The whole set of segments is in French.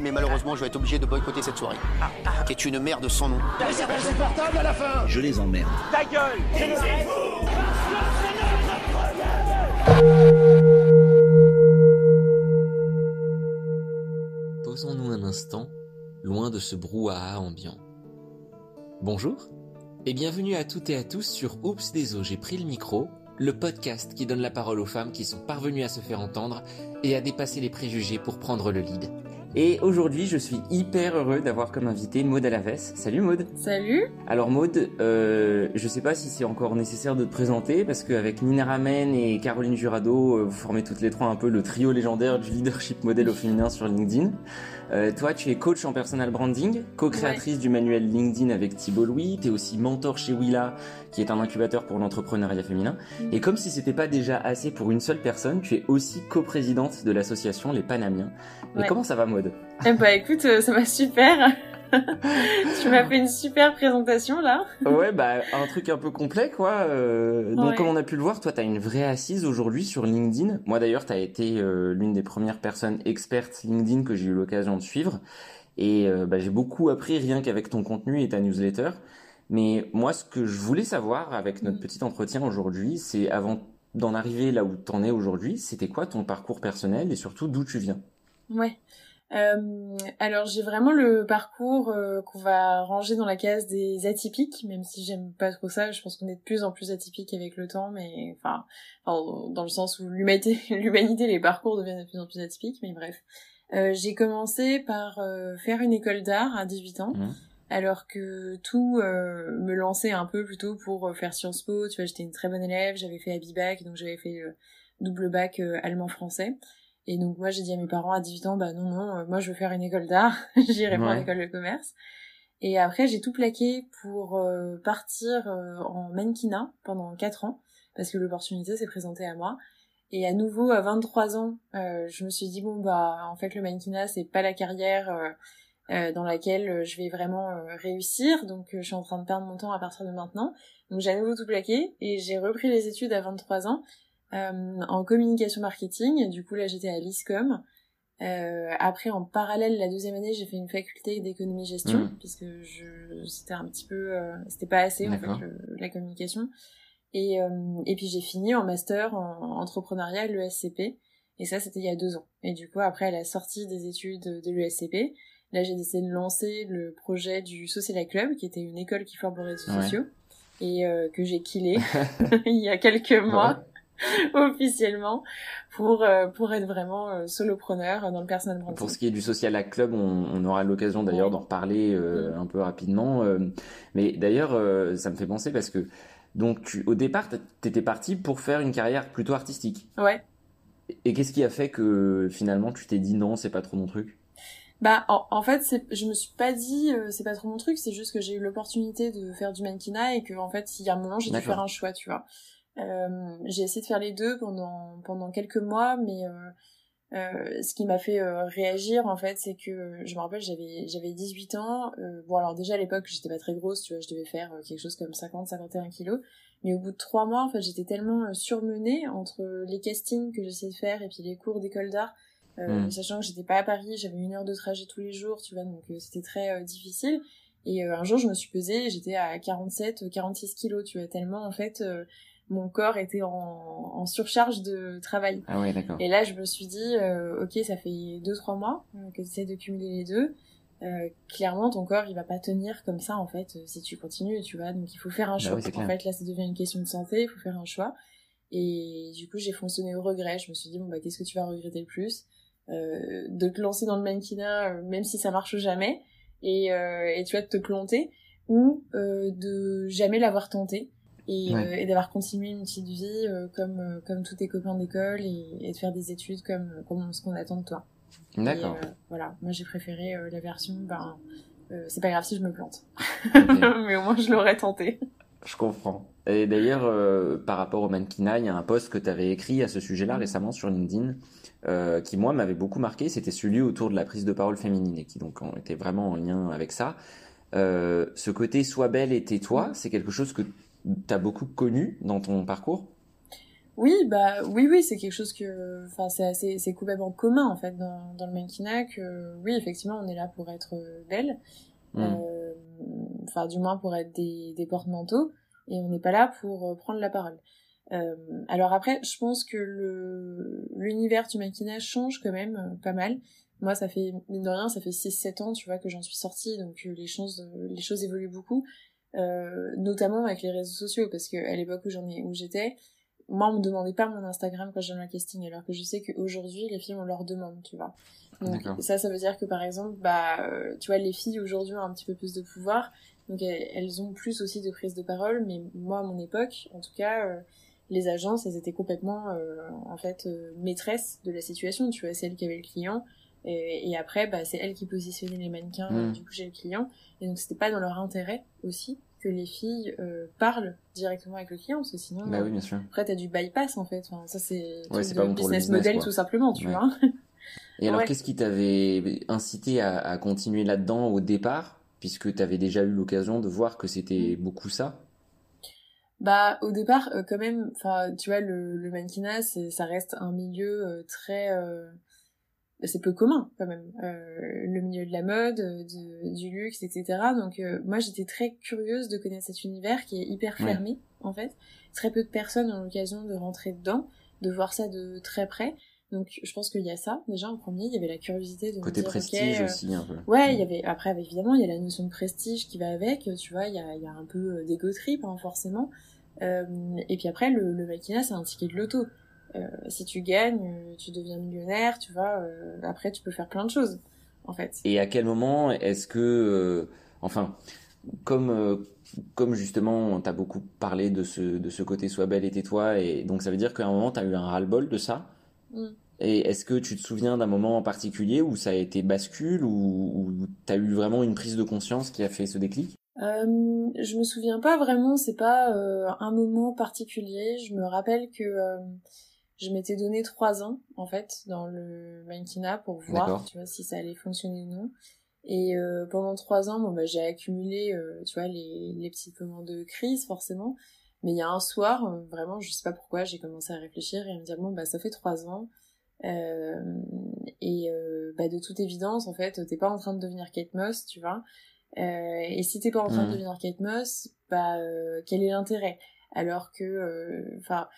Mais malheureusement, je vais être obligé de boycotter cette soirée. Qui est une merde sans nom. Je les emmerde. Ta gueule Posons-nous un instant, loin de ce brouhaha ambiant. Bonjour et bienvenue à toutes et à tous sur Oups des eaux, j'ai pris le micro, le podcast qui donne la parole aux femmes qui sont parvenues à se faire entendre et à dépasser les préjugés pour prendre le lead. Et aujourd'hui, je suis hyper heureux d'avoir comme invité Maud Alaves. Salut Maud Salut Alors Maud, euh, je sais pas si c'est encore nécessaire de te présenter parce qu'avec Nina Ramen et Caroline Jurado, euh, vous formez toutes les trois un peu le trio légendaire du leadership modèle au féminin sur LinkedIn. Euh, toi, tu es coach en personal branding, co-créatrice du manuel LinkedIn avec Thibault Louis. Tu es aussi mentor chez Willa, qui est un incubateur pour l'entrepreneuriat féminin. Mm. Et comme si c'était pas déjà assez pour une seule personne, tu es aussi coprésidente de l'association Les Panamiens. Ouais. comment ça va, Maud Eh bah écoute, euh, ça va super Tu m'as fait une super présentation là Ouais, bah un truc un peu complet, quoi. Euh, donc, Ouais. comme on a pu le voir, toi, t'as une vraie assise aujourd'hui sur LinkedIn. Moi, d'ailleurs, t'as été euh, l'une des premières personnes expertes LinkedIn que j'ai eu l'occasion de suivre. Et euh, bah, j'ai beaucoup appris rien qu'avec ton contenu et ta newsletter. Mais moi, ce que je voulais savoir avec notre Mm. petit entretien aujourd'hui, c'est avant d'en arriver là où t'en es aujourd'hui, c'était quoi ton parcours personnel et surtout d'où tu viens? Ouais. Euh, alors j'ai vraiment le parcours euh, qu'on va ranger dans la case des atypiques, même si j'aime pas trop ça, je pense qu'on est de plus en plus atypiques avec le temps, mais enfin, enfin, dans le sens où l'humanité, l'humanité, les parcours deviennent de plus en plus atypiques, mais bref. Euh, j'ai commencé par euh, faire une école d'art à 18 ans. Mhm. alors que tout euh, me lançait un peu plutôt pour euh, faire Sciences Po. Tu vois, j'étais une très bonne élève, j'avais fait Abibac, donc j'avais fait double bac allemand-français. Et donc moi j'ai dit à mes parents à 18 ans, bah non, non, euh, moi je veux faire une école d'art, j'irai pas en Ouais. école de commerce. Et après j'ai tout plaqué pour euh, partir euh, en mannequinat pendant 4 ans, parce que l'opportunité s'est présentée à moi. Et à nouveau, à 23 ans, euh, je me suis dit, bon bah en fait le mannequinat c'est pas la carrière... euh, dans laquelle euh, je vais vraiment euh, réussir. Donc je suis en train de perdre mon temps à partir de maintenant. Donc j'ai à nouveau tout plaqué et j'ai repris les études à 23 ans en communication marketing. Du coup là j'étais à l'ISCOM. Euh, après en parallèle la deuxième année j'ai fait une faculté d'économie gestion Mhm. puisque je c'était un petit peu euh, c'était pas assez en fait le- la communication. Et, euh, et puis j'ai fini en master en entrepreneuriat l'ESCP. Et ça, c'était il y a deux ans. Et du coup, après, à la sortie des études de l'ESCP, là, j'ai décidé de lancer le projet du Social Club, qui était une école qui forme aux réseaux Ouais. sociaux, et euh, que j'ai killé il y a quelques mois, officiellement, pour, euh, pour être vraiment euh, solopreneur dans le personal branding. Pour ce qui est du Social Hack Club, on, on aura l'occasion d'ailleurs Ouais. d'en reparler euh, Mhm. un peu rapidement. euh, mais d'ailleurs, euh, ça me fait penser parce que donc tu, au départ, t'étais parti pour faire une carrière plutôt artistique. Ouais. Et qu'est-ce qui a fait que finalement tu t'es dit non, c'est pas trop mon truc? Bah, en, en fait, je me suis pas dit, euh, c'est pas trop mon truc, c'est juste que j'ai eu l'opportunité de faire du mannequinat et que, en fait, il y a un moment, j'ai dû faire un choix, tu vois. Euh, j'ai essayé de faire les deux pendant, pendant quelques mois, mais euh, euh, ce qui m'a fait euh, réagir, en fait, c'est que, je me rappelle, j'avais, j'avais 18 ans, bon, alors déjà, à l'époque, j'étais pas très grosse, tu vois, je devais faire quelque chose comme 50, 51 kilos, mais au bout de trois mois, en fait, j'étais tellement surmenée entre les castings que j'essayais de faire et puis les cours d'école d'art, euh, Mm. sachant que j'étais pas à Paris, j'avais une heure de trajet tous les jours, tu vois, donc c'était très difficile. Et un jour, je me suis pesée, j'étais à 47, euh, 46 kilos, tu vois, tellement en fait, mon corps était en, en surcharge de travail. Ah ouais, d'accord. Et là, je me suis dit, euh, ok, ça fait deux trois mois euh, que tu essaies de cumuler les deux. Euh, clairement, ton corps, il va pas tenir comme ça, en fait, si tu continues, tu vois. Donc, il faut faire un Bah choix. oui, en fait, là, ça devient une question de santé, il faut faire un choix. Et du coup, j'ai fonctionné au regret. Je me suis dit, bon, bah, qu'est-ce que tu vas regretter le plus? Euh, De te lancer dans le mannequinat, euh, même si ça marche jamais, et, euh, et tu vas te planter, ou euh, de jamais l'avoir tenté. Et, Ouais. euh, et d'avoir continué une petite vie euh, comme euh, comme tous tes copains d'école et, et de faire des études comme comme ce qu'on attend de toi. D'accord. Voilà, moi j'ai préféré la version ben c'est pas grave si je me plante. Mais au moins je l'aurais tenté. Je comprends. Et d'ailleurs, par rapport au mannequinat, il y a un post que tu avais écrit à ce sujet-là Mhm. récemment sur LinkedIn, qui moi m'avait beaucoup marqué. C'était celui autour de la prise de parole féminine et qui donc était vraiment en lien avec ça. Ce côté sois belle et tais-toi, c'est quelque chose que tu as beaucoup connu dans ton parcours? Oui, bah oui, oui, c'est quelque chose que, enfin, c'est assez, c'est complètement commun en fait dans, dans le mannequinat que, oui, effectivement, on est là pour être belle, mm. euh, enfin, du moins pour être des, des porte-manteaux, et on n'est pas là pour prendre la parole. Euh, alors après, je pense que le l'univers du mannequinat change quand même euh, pas mal. Moi, ça fait mine de rien, ça fait 6-7 ans, tu vois, que j'en suis sortie, donc les choses, les choses évoluent beaucoup, notamment avec les réseaux sociaux, parce que à l'époque où j'en ai, où j'étais, moi, on me demandait pas mon Instagram quand j'ai un casting, alors que je sais qu'aujourd'hui, les filles, on leur demande, tu vois. Donc, ça, ça veut dire que, par exemple, bah, euh, tu vois, les filles, aujourd'hui, ont un petit peu plus de pouvoir, donc elles, ont plus aussi de prise de parole, mais moi, à mon époque, en tout cas, euh, les agences, elles étaient complètement, euh, en fait, maîtresses de la situation, tu vois, c'est elles qui avaient le client, et, et après, bah, c'est elles qui positionnaient les mannequins, mmh. du coup, j'ai le client, et donc c'était pas dans leur intérêt aussi que les filles euh, parlent directement avec le client parce que sinon bah oui, bien sûr. après t'as du bypass en fait. Enfin, ça c'est ouais, pas bon business, business model tout simplement tu vois. Et alors qu'est-ce qui t'avait incité à, à continuer là-dedans au départ puisque t'avais déjà eu l'occasion de voir que c'était mm. beaucoup ça? Bah au départ euh, quand même enfin tu vois le, le mannequinat ça reste un milieu euh, très c'est peu commun quand même. Euh, le milieu de la mode euh, du luxe etc donc euh, moi j'étais très curieuse de connaître cet univers qui est hyper fermé en fait. Très peu de personnes ont l'occasion de rentrer dedans de voir ça de très près. Donc je pense qu'il y a ça. Déjà en premier il y avait la curiosité de côté prestige aussi un peu. ouais il y avait après évidemment il y a la notion de prestige qui va avec tu vois il y a, il y a un peu d'ego trip hein, forcément. Et puis après le, le maquillage c'est un ticket de loto. euh, si tu gagnes, euh, tu deviens millionnaire, tu vois. Euh, après, tu peux faire plein de choses, en fait. Et à quel moment est-ce que, enfin, comme comme justement, t'as beaucoup parlé de ce de ce côté sois belle et tais-toi, et donc ça veut dire qu'à un moment, t'as eu un ras-le-bol de ça? Mm. Et est-ce que tu te souviens d'un moment en particulier où ça a été bascule ou, ou t'as eu vraiment une prise de conscience qui a fait ce déclic? Euh, Je me souviens pas vraiment, c'est pas un moment particulier. Je me rappelle que je m'étais donné trois ans en fait dans le mannequinat pour voir tu vois si ça allait fonctionner ou non. Et euh, pendant trois ans bon bah j'ai accumulé euh, tu vois les, les petits moments de crise forcément. Mais il y a un soir euh, vraiment je sais pas pourquoi j'ai commencé à réfléchir et à me dire bon bah ça fait trois ans et bah de toute évidence en fait t'es pas en train de devenir Kate Moss tu vois. Et si t'es pas en train de mmh. devenir Kate Moss bah quel est l'intérêt? Alors que enfin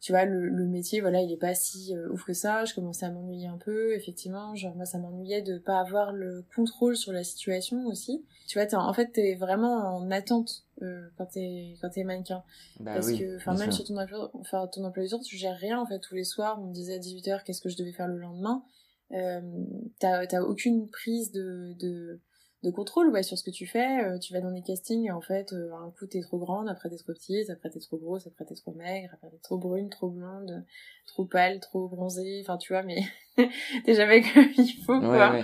tu vois le, le, métier voilà il est pas si euh, ouf que ça. Je commençais à m'ennuyer un peu effectivement. Genre moi ça m'ennuyait de pas avoir le contrôle sur la situation aussi. Tu vois en, en fait t'es vraiment en attente euh, quand t'es quand t'es mannequin. Bah parce que enfin même sur ton emploi enfin ton emploi du temps tu gères rien en fait tous les soirs. On me disait à 18h qu'est-ce que je devais faire le lendemain. Euh, t'as t'as aucune prise de de de contrôle ouais sur ce que tu fais euh, tu vas dans des castings et en fait euh, un coup t'es trop grande après t'es trop petite après t'es trop grosse après t'es trop maigre après t'es trop brune trop blonde trop pâle trop bronzée enfin tu vois mais t'es jamais comme il faut quoi.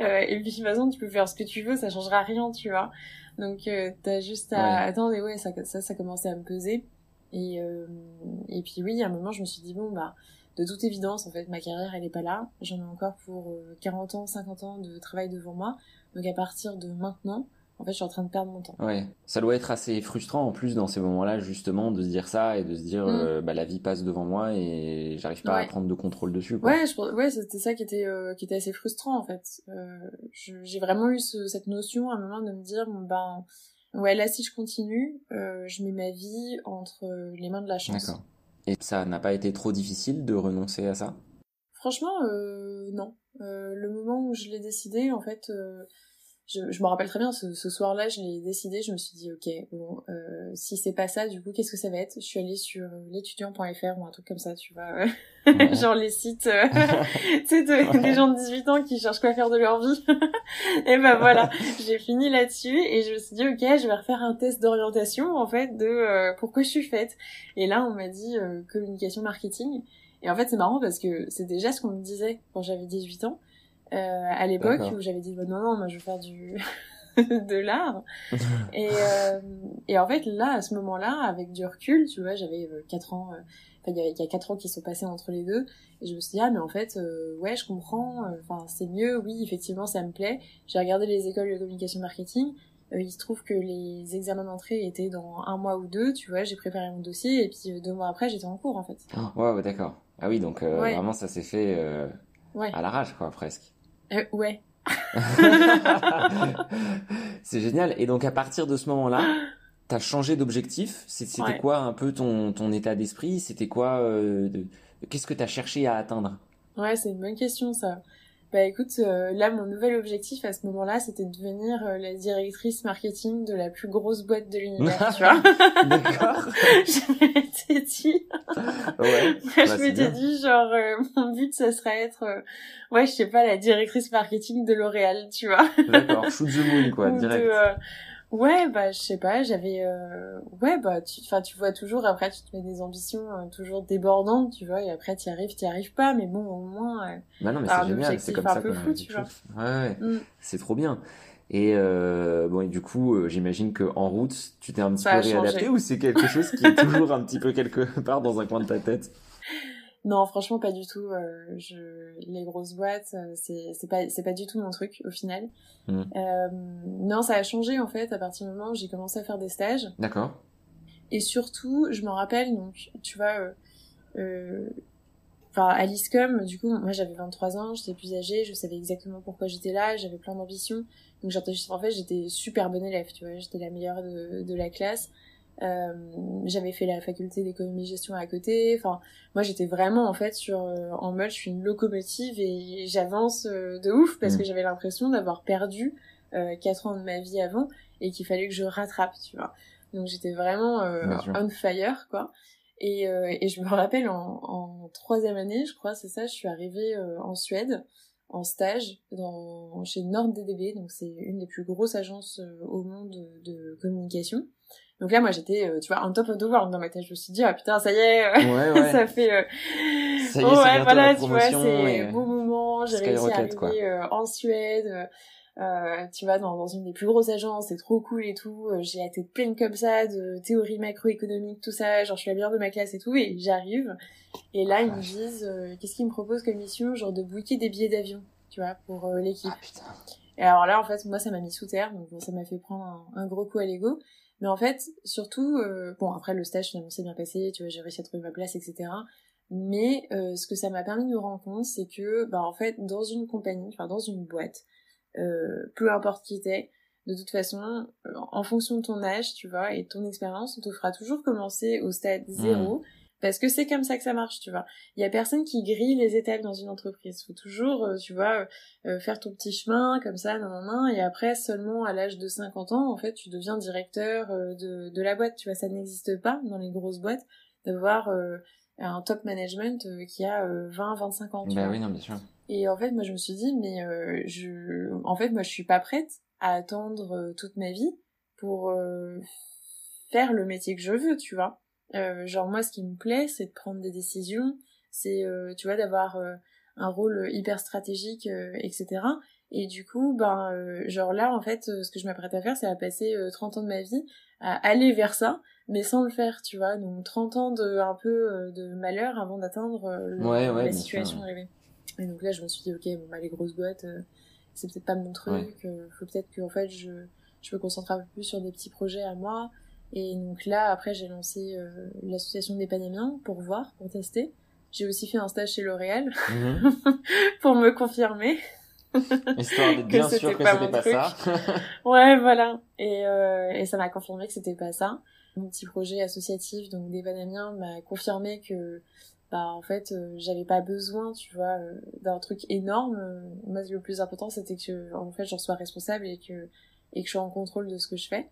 euh, et puis de toute façon tu peux faire ce que tu veux ça changera rien tu vois. Donc t'as juste à attendre et ouais ça ça ça commençait à me peser. Et et puis oui à un moment je me suis dit bon bah de toute évidence, en fait, ma carrière, elle est pas là. J'en ai encore pour 40 ans, 50 ans de travail devant moi. Donc à partir de maintenant, en fait, je suis en train de perdre mon temps. Ouais, ça doit être assez frustrant en plus dans ces moments-là, justement, de se dire ça et de se dire, mm. euh, bah la vie passe devant moi et j'arrive pas à prendre de contrôle dessus. Quoi. Ouais, je, ouais, c'était ça qui était euh, qui était assez frustrant en fait. Euh, j'ai vraiment eu cette notion à un moment de me dire, ben, ouais, là si je continue, je mets ma vie entre les mains de la chance. D'accord. Et ça n'a pas été trop difficile de renoncer à ça? Franchement, non. le moment où je l'ai décidé, en fait je, je me rappelle très bien ce, ce soir-là, je l'ai décidé, je me suis dit ok, bon, euh, si c'est pas ça, du coup, qu'est-ce que ça va être? Je suis allée sur euh, l'étudiant.fr ou un truc comme ça, tu vois, genre les sites, euh, tu sais, des gens de 18 ans qui cherchent quoi faire de leur vie. et ben voilà, j'ai fini là-dessus et je me suis dit ok, je vais refaire un test d'orientation en fait de euh, pourquoi je suis faite. Et là, on m'a dit communication marketing. Et en fait, c'est marrant parce que c'est déjà ce qu'on me disait quand j'avais 18 ans. Euh, à l'époque où j'avais dit bah, non non moi je veux faire du de l'art. Et euh, et en fait là à ce moment-là avec du recul tu vois j'avais 4 euh, ans enfin il y a, il y a 4 ans qui sont passés entre les deux. Et je me suis dit ah mais en fait ouais je comprends. Enfin c'est mieux. Oui effectivement ça me plaît. J'ai regardé les écoles de communication marketing. Euh, il se trouve que les examens d'entrée étaient dans un mois ou deux, tu vois, j'ai préparé mon dossier et puis deux mois après j'étais en cours en fait. Oh, ouais, d'accord. Ah oui, donc vraiment ça s'est fait à l'arrache quoi, presque. Ouais. c'est génial. Et donc à partir de ce moment-là, t'as changé d'objectif. C'était quoi un peu ton, ton état d'esprit? C'était quoi Qu'est-ce que t'as cherché à atteindre? Ouais, c'est une bonne question ça. Bah écoute, euh, là mon nouvel objectif à ce moment-là, c'était de devenir euh, la directrice marketing de la plus grosse boîte de l'univers, tu vois. D'accord. je m'étais dit. ouais. je bah, m'étais dit genre euh, mon but ça serait être ouais, je sais pas la directrice marketing de L'Oréal, tu vois. D'accord, shoot the moon quoi, direct. Ouais, bah je sais pas, j'avais euh... ouais bah tu enfin tu vois toujours après tu te mets des ambitions euh, toujours débordantes, tu vois, et après tu y arrives, tu y arrives pas, mais bon au moins euh... Bah non, mais c'est génial, c'est comme ça peu fou, tu vois. Ouais, ouais. Mm. c'est trop bien. Et euh, bon, et du coup, euh, j'imagine que en route, tu t'es un petit peu réadapté ou c'est quelque chose qui est toujours un petit peu quelque part dans un coin de ta tête? Non, franchement, pas du tout. Euh, je... Les grosses boîtes, euh, c'est pas c'est pas du tout mon truc au final. Hmm. Euh, non, ça a changé en fait à partir du moment où j'ai commencé à faire des stages. D'accord. Et surtout, je m'en rappelle donc, tu vois, euh, euh enfin à l'ISCOM, du coup, moi j'avais 23 ans, j'étais plus âgée, je savais exactement pourquoi j'étais là, j'avais plein d'ambitions. Donc en fait, j'étais super bonne élève, tu vois, j'étais la meilleure de, de la classe. Euh, j'avais fait la faculté d'économie gestion à côté. Enfin, moi j'étais vraiment en fait sur euh, en mode je suis une locomotive et j'avance euh, de ouf parce mm. que j'avais l'impression d'avoir perdu quatre ans de ma vie avant et qu'il fallait que je rattrape, tu vois. Donc j'étais vraiment on fire quoi. Et, et je me rappelle en, en troisième année, je crois, c'est ça, je suis arrivée en Suède en stage dans, chez NordDDB, donc c'est une des plus grosses agences au monde de, de communication. Donc là, moi, j'étais, euh, tu vois, un top of the world dans ma tête. Je me suis dit, ah putain, ça y est, euh, ouais, ouais. ça fait... Euh... Ça y est, ouais, voilà, tu vois, c'est un beau moment. J'ai réussi à arriver euh, en Suède. tu vois, dans, dans une des plus grosses agences, c'est trop cool et tout. J'ai la tête pleine comme ça de théorie macroéconomique, tout ça. Genre, je suis la meilleure de ma classe et tout. Et j'arrive. Et là, ils me disent, qu'est-ce qu'ils me proposent comme mission? Genre de booker des billets d'avion, tu vois, pour l'équipe. Ah, putain. Et alors là, en fait, moi, ça m'a mis sous terre. Donc, ça m'a fait prendre un, un gros coup à l'ego. Mais en fait, surtout, euh, bon, après le stage finalement s'est bien passé, tu vois, j'ai réussi à trouver ma place, etc. Mais euh, ce que ça m'a permis de me rendre compte, c'est que, bah en fait, dans une compagnie, enfin dans une boîte, euh, peu importe qui t'es, de toute façon, en fonction de ton âge, tu vois, et de ton expérience, on te fera toujours commencer au stade zéro. Parce que c'est comme ça que ça marche, tu vois. Il y a personne qui grille les étapes dans une entreprise. Faut toujours, euh, tu vois, euh, euh, faire ton petit chemin comme ça, nan, nan, et après seulement à l'âge de 50 ans, en fait, tu deviens directeur de, de la boîte. Tu vois, ça n'existe pas dans les grosses boîtes d'avoir un top management qui a 20-25 ans. bah oui, non, bien sûr. Et en fait, moi, je me suis dit, mais je, en fait, moi, je suis pas prête à attendre toute ma vie pour faire le métier que je veux, tu vois. Euh, genre moi, ce qui me plaît, c'est de prendre des décisions, c'est, euh, tu vois, d'avoir euh, un rôle hyper stratégique, etc. Et du coup, ben, genre là, en fait, ce que je m'apprête à faire, c'est à passer 30 ans de ma vie à aller vers ça, mais sans le faire, tu vois. Donc 30 ans de un peu de malheur avant d'atteindre la situation rêvée. Et donc là, je me suis dit, ok, bon bah les grosses boîtes, c'est peut-être pas mon truc. faut peut-être que en fait, je je me concentre un peu plus sur des petits projets à moi. Et donc là, après, j'ai lancé euh, l'association des Panamiens pour voir, pour tester. J'ai aussi fait un stage chez L'Oréal mhm. pour me confirmer. Histoire d'être bien sûr que c'était pas ça. ouais, voilà. Et, euh, et ça m'a confirmé que c'était pas ça. Mon petit projet associatif, donc des Panamiens, m'a confirmé que, bah, en fait, euh, j'avais pas besoin, tu vois, euh, d'un truc énorme. Moi, le plus important, c'était que, en fait, j'en sois responsable et que, et que je sois en contrôle de ce que je fais.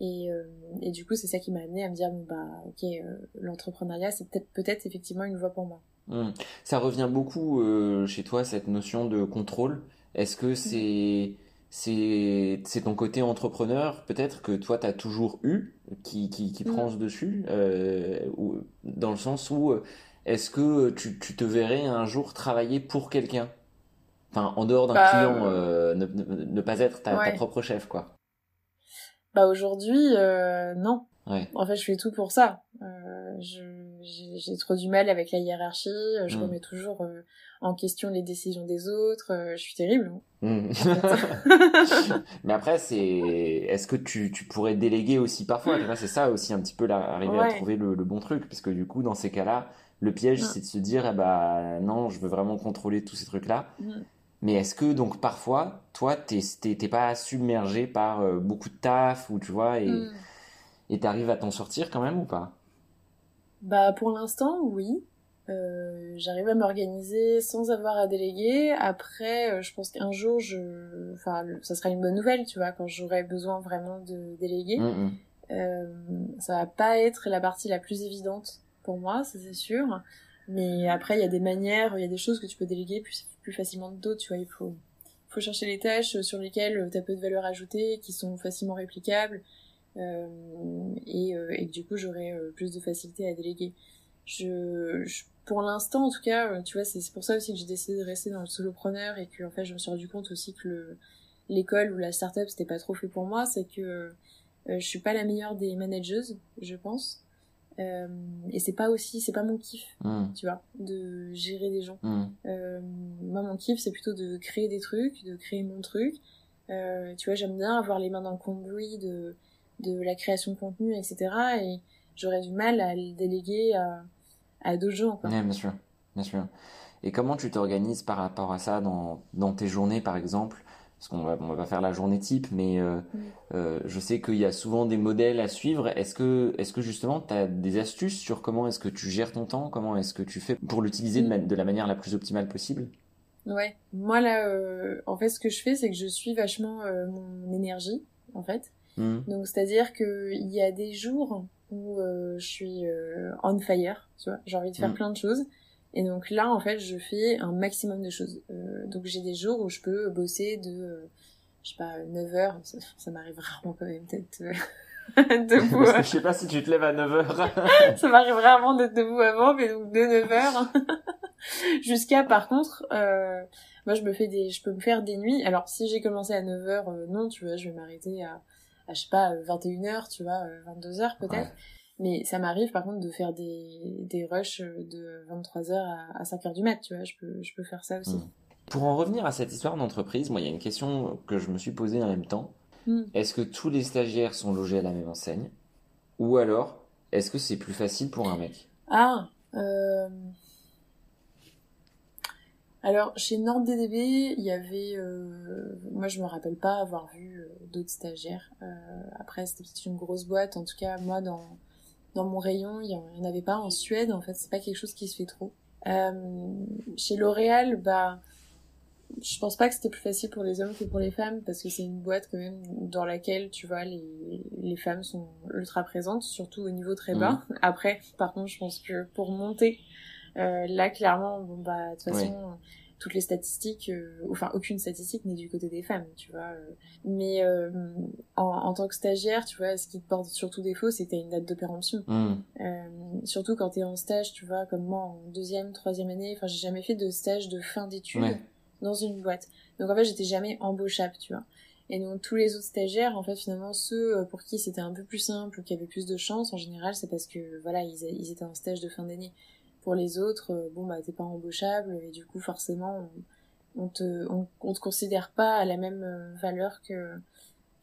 Et, euh, et du coup, c'est ça qui m'a amené à me dire, bon, bah, ok, euh, l'entrepreneuriat, c'est peut-être effectivement une voie pour moi. Mmh. Ça revient beaucoup euh, chez toi, cette notion de contrôle. Est-ce que c'est c'est c'est ton côté entrepreneur peut-être que toi tu as toujours eu qui qui, qui mmh. prend ce dessus ou dans le sens où est-ce que tu, tu te verrais un jour travailler pour quelqu'un? Enfin en dehors d'un bah, client ne, ne, pas être ta, ta propre chef quoi bah aujourd'hui, euh, non. Ouais. En fait, je fais tout pour ça. Euh, j'ai trop du mal avec la hiérarchie. Je mm. remets toujours en question les décisions des autres. je suis terrible. Hein. Mm. Mais après, c'est est-ce que tu, tu pourrais déléguer aussi parfois C'est ça aussi un petit peu là, arriver à trouver le, le, bon truc, parce que du coup, dans ces cas-là, le piège, c'est de se dire, eh bah non, je veux vraiment contrôler tous ces trucs-là. Mais est-ce que donc parfois, toi, t'es pas submergé par euh, beaucoup de taf ou tu vois et mm. t'arrives à t'en sortir quand même ou pas? Bah pour l'instant, oui. Euh, j'arrive à m'organiser sans avoir à déléguer. Après, euh, je pense qu'un jour, je, enfin, ça sera une bonne nouvelle, tu vois, quand j'aurai besoin vraiment de déléguer. Mm, mm. Euh, ça va pas être la partie la plus évidente pour moi, ça c'est sûr. Mais après, il y a des manières, il y a des choses que tu peux déléguer plus, plus facilement que d'autres, tu vois. Il faut, faut chercher les tâches sur lesquelles tu as peu de valeur ajoutée, qui sont facilement réplicables, euh, et, euh, et du coup, j'aurai euh, plus de facilité à déléguer. Je, pour l'instant, en tout cas, euh, tu vois, c'est pour ça aussi que j'ai décidé de rester dans le solopreneur et que, fait, je me suis rendu compte aussi que l'école ou la startup, c'était pas trop fait pour moi, c'est que je suis pas la meilleure des manageuses, je pense. Euh, et c'est pas aussi, c'est pas mon kiff, hmm. tu vois, de gérer des gens. Hmm. Euh, moi, mon kiff, c'est plutôt de créer des trucs, de créer mon truc. Euh, tu vois, j'aime bien avoir les mains dans le cambouis de, de la création de contenu, etc. Et j'aurais du mal à le déléguer à, à d'autres gens. Quoi. bien sûr, bien sûr. Et comment tu t'organises par rapport à ça dans, dans tes journées, par exemple? Parce qu'on va, on va pas faire la journée type, mais euh, mm. euh, je sais qu'il y a souvent des modèles à suivre. Est-ce que, est-ce que justement, tu as des astuces sur comment est-ce que tu gères ton temps? Comment est-ce que tu fais pour l'utiliser de, mm. la manière la plus optimale possible? Ouais, moi là, euh, en fait, ce que je fais, c'est que je suis vachement mon énergie, en fait. Mm. Donc, c'est-à-dire qu'il y a des jours où je suis on fire, tu vois, j'ai envie de faire plein de choses. Et donc là, en fait, je fais un maximum de choses. Euh, donc j'ai des jours où je peux bosser de, euh, je sais pas, 9 heures. Ça, m'arrive rarement quand même d'être euh, debout. Parce que je sais pas si tu te lèves à 9 heures. ça m'arrive rarement d'être debout avant, mais donc de 9 heures. Jusqu'à, par contre, euh, moi je me fais des, je peux me faire des nuits. Alors si j'ai commencé à 9 heures, non, tu vois, je vais m'arrêter à, à, je sais pas, 21 heures, tu vois, 22 heures peut-être. Mais ça m'arrive par contre de faire des, des rushs de 23h à, à 5h du mat, tu vois, je peux, je peux faire ça aussi. Hmm. Pour en revenir à cette histoire d'entreprise, moi il y a une question que je me suis posée en même temps. Hmm. Est-ce que tous les stagiaires sont logés à la même enseigne? Ou alors, est-ce que c'est plus facile pour un mec? Ah euh... Alors, chez NordDDB, il y avait... Euh... Moi, je me rappelle pas avoir vu euh, d'autres stagiaires. Euh... Après, c'était peut-être une grosse boîte. En tout cas, moi, dans dans mon rayon, il n'y en avait pas. En Suède, en fait, c'est pas quelque chose qui se fait trop. Euh, chez L'Oréal, bah, je pense pas que c'était plus facile pour les hommes que pour les femmes parce que c'est une boîte quand même dans laquelle tu vois les, les femmes sont ultra présentes surtout au niveau très bas mmh. après par contre je pense que pour monter euh, là clairement bon bah de toute façon toutes les statistiques, euh, enfin aucune statistique n'est du côté des femmes, tu vois. Euh. Mais euh, en, en, tant que stagiaire, tu vois, ce qui te porte surtout défaut, c'est que t'as une date de péremption. Mmh. surtout quand t'es en stage, tu vois, comme moi en deuxième, troisième année, enfin j'ai jamais fait de stage de fin d'études dans une boîte. Donc en fait j'étais jamais embauchable, tu vois. Et donc tous les autres stagiaires, en fait finalement ceux pour qui c'était un peu plus simple ou qui avaient plus de chance, en général c'est parce que voilà ils, ils étaient en stage de fin d'année. Pour les autres, euh, bon bah t'es pas embauchable et du coup forcément on, te on, te considère pas à la même euh, valeur que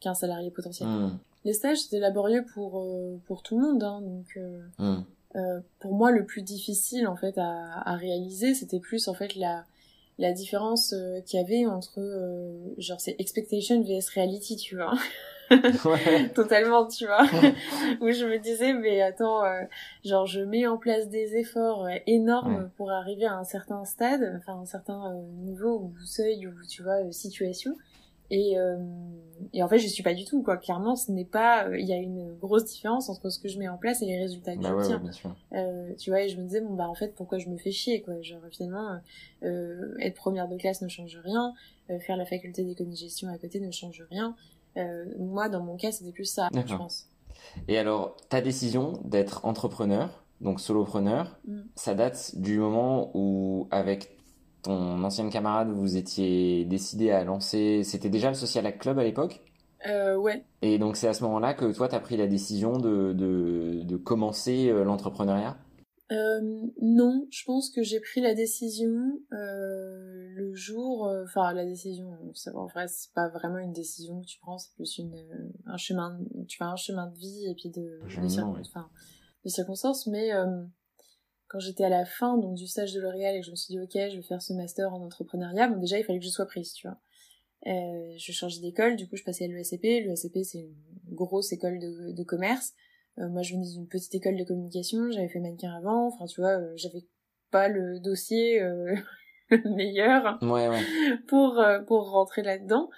qu'un salarié potentiel. Hmm. Les stages c'était laborieux pour euh, pour tout le monde hein, donc hmm. pour moi le plus difficile en fait à, à réaliser c'était plus en fait la la différence qu'il y avait entre genre c'est expectation vs reality tu vois ouais. totalement, tu vois. où je me disais, mais attends, euh, genre je mets en place des efforts euh, énormes pour arriver à un certain stade, enfin un certain euh, niveau ou seuil ou tu vois situation. Et, et en fait, je suis pas du tout quoi. Clairement, ce n'est pas. Il y a une grosse différence entre ce que je mets en place et les résultats que bah j'obtiens. Euh, tu vois, et je me disais bon bah en fait pourquoi je me fais chier quoi. Genre finalement, être première de classe ne change rien. faire la faculté d'économie gestion à côté ne change rien. Euh, moi, dans mon cas, c'était plus ça, je pense. Et alors, ta décision d'être entrepreneur, donc solopreneur, mm. ça date du moment où, avec ton ancienne camarade, vous étiez décidé à lancer. C'était déjà le Social Club à l'époque? Euh, ouais. Et donc, c'est à ce moment-là que toi, tu as pris la décision de, de, de commencer euh, l'entrepreneuriat? Euh, non, je pense que j'ai pris la décision euh, le jour, euh, enfin la décision, en vrai c'est pas vraiment une décision que tu prends, c'est plus une euh, un chemin, tu fais un chemin de vie et puis de, de, circonstances, mais quand j'étais à la fin donc du stage de L'Oréal et que je me suis dit ok je vais faire ce master en entrepreneuriat, bon déjà il fallait que je sois prise, tu vois. je changeais d'école, du coup je passais à l'ESCP, l'ESCP c'est une grosse école de, de commerce. Euh, moi, je venais d'une petite école de communication, j'avais fait mannequin avant, enfin, tu vois, euh, j'avais pas le dossier euh, meilleur ouais, ouais. pour pour rentrer là-dedans.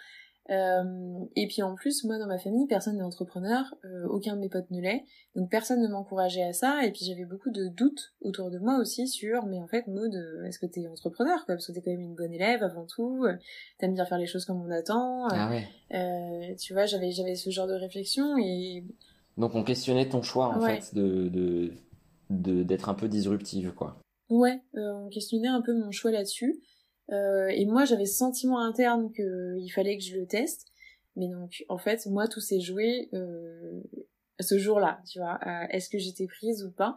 Euh, et puis en plus, moi dans ma famille, personne n'est entrepreneur, euh, aucun de mes potes ne l'est, donc personne ne m'encourageait à ça. Et puis j'avais beaucoup de doutes autour de moi aussi sur, mais en fait, Maud, est-ce que t'es entrepreneur quoi? Parce que t'es quand même une bonne élève avant tout, t'aimes bien faire les choses comme on attend. Ah ouais. tu vois, j'avais j'avais ce genre de réflexion et donc on questionnait ton choix en fait de d'être un peu disruptive quoi. Ouais, euh, on questionnait un peu mon choix là-dessus. Euh, et moi j'avais ce sentiment interne qu'il fallait que je le teste. Mais donc en fait moi tout s'est joué euh, ce jour-là, tu vois. Est-ce que j'étais prise ou pas?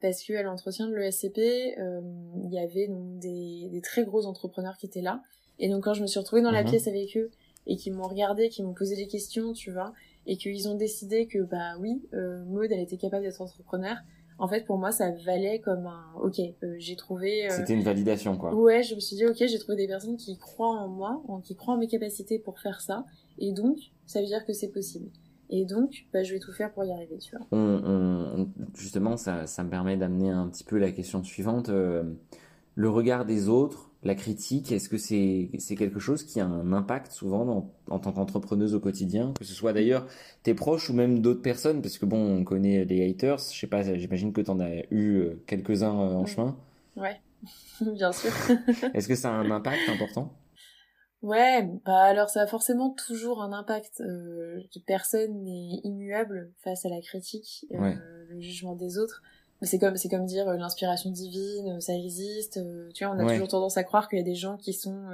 Parce que à l'entretien de l'ESCP, il y avait donc des, des, très gros entrepreneurs qui étaient là. Et donc quand je me suis retrouvée dans la mhm. pièce avec eux et qu'ils m'ont regardé, qu'ils m'ont posé des questions, tu vois, et qu'ils ont décidé que bah oui, euh, Maud elle était capable d'être entrepreneur. En fait, pour moi, ça valait comme un OK. Euh, j'ai trouvé. Euh, C'était une validation, quoi. Ouais, je me suis dit OK, j'ai trouvé des personnes qui croient en moi, qui croient en mes capacités pour faire ça, et donc ça veut dire que c'est possible. Et donc, bah, je vais tout faire pour y arriver, tu vois. On, justement, ça, ça me permet d'amener un petit peu la question suivante. Euh, le regard des autres, la critique, est-ce que c'est quelque chose qui a un impact souvent en tant qu'entrepreneuse au quotidien, que ce soit d'ailleurs tes proches ou même d'autres personnes, parce que bon, on connaît les haters, je sais pas, j'imagine que tu en as eu euh, quelques-uns euh, en chemin. Ouais, bien sûr. est-ce que ça a un impact important? Ouais, bah alors ça a forcément toujours un impact. Euh, personne n'est immuable face à la critique, euh, le jugement des autres c'est comme c'est comme dire euh, l'inspiration divine, euh, ça existe. Euh, tu vois, on a toujours tendance à croire qu'il y a des gens qui sont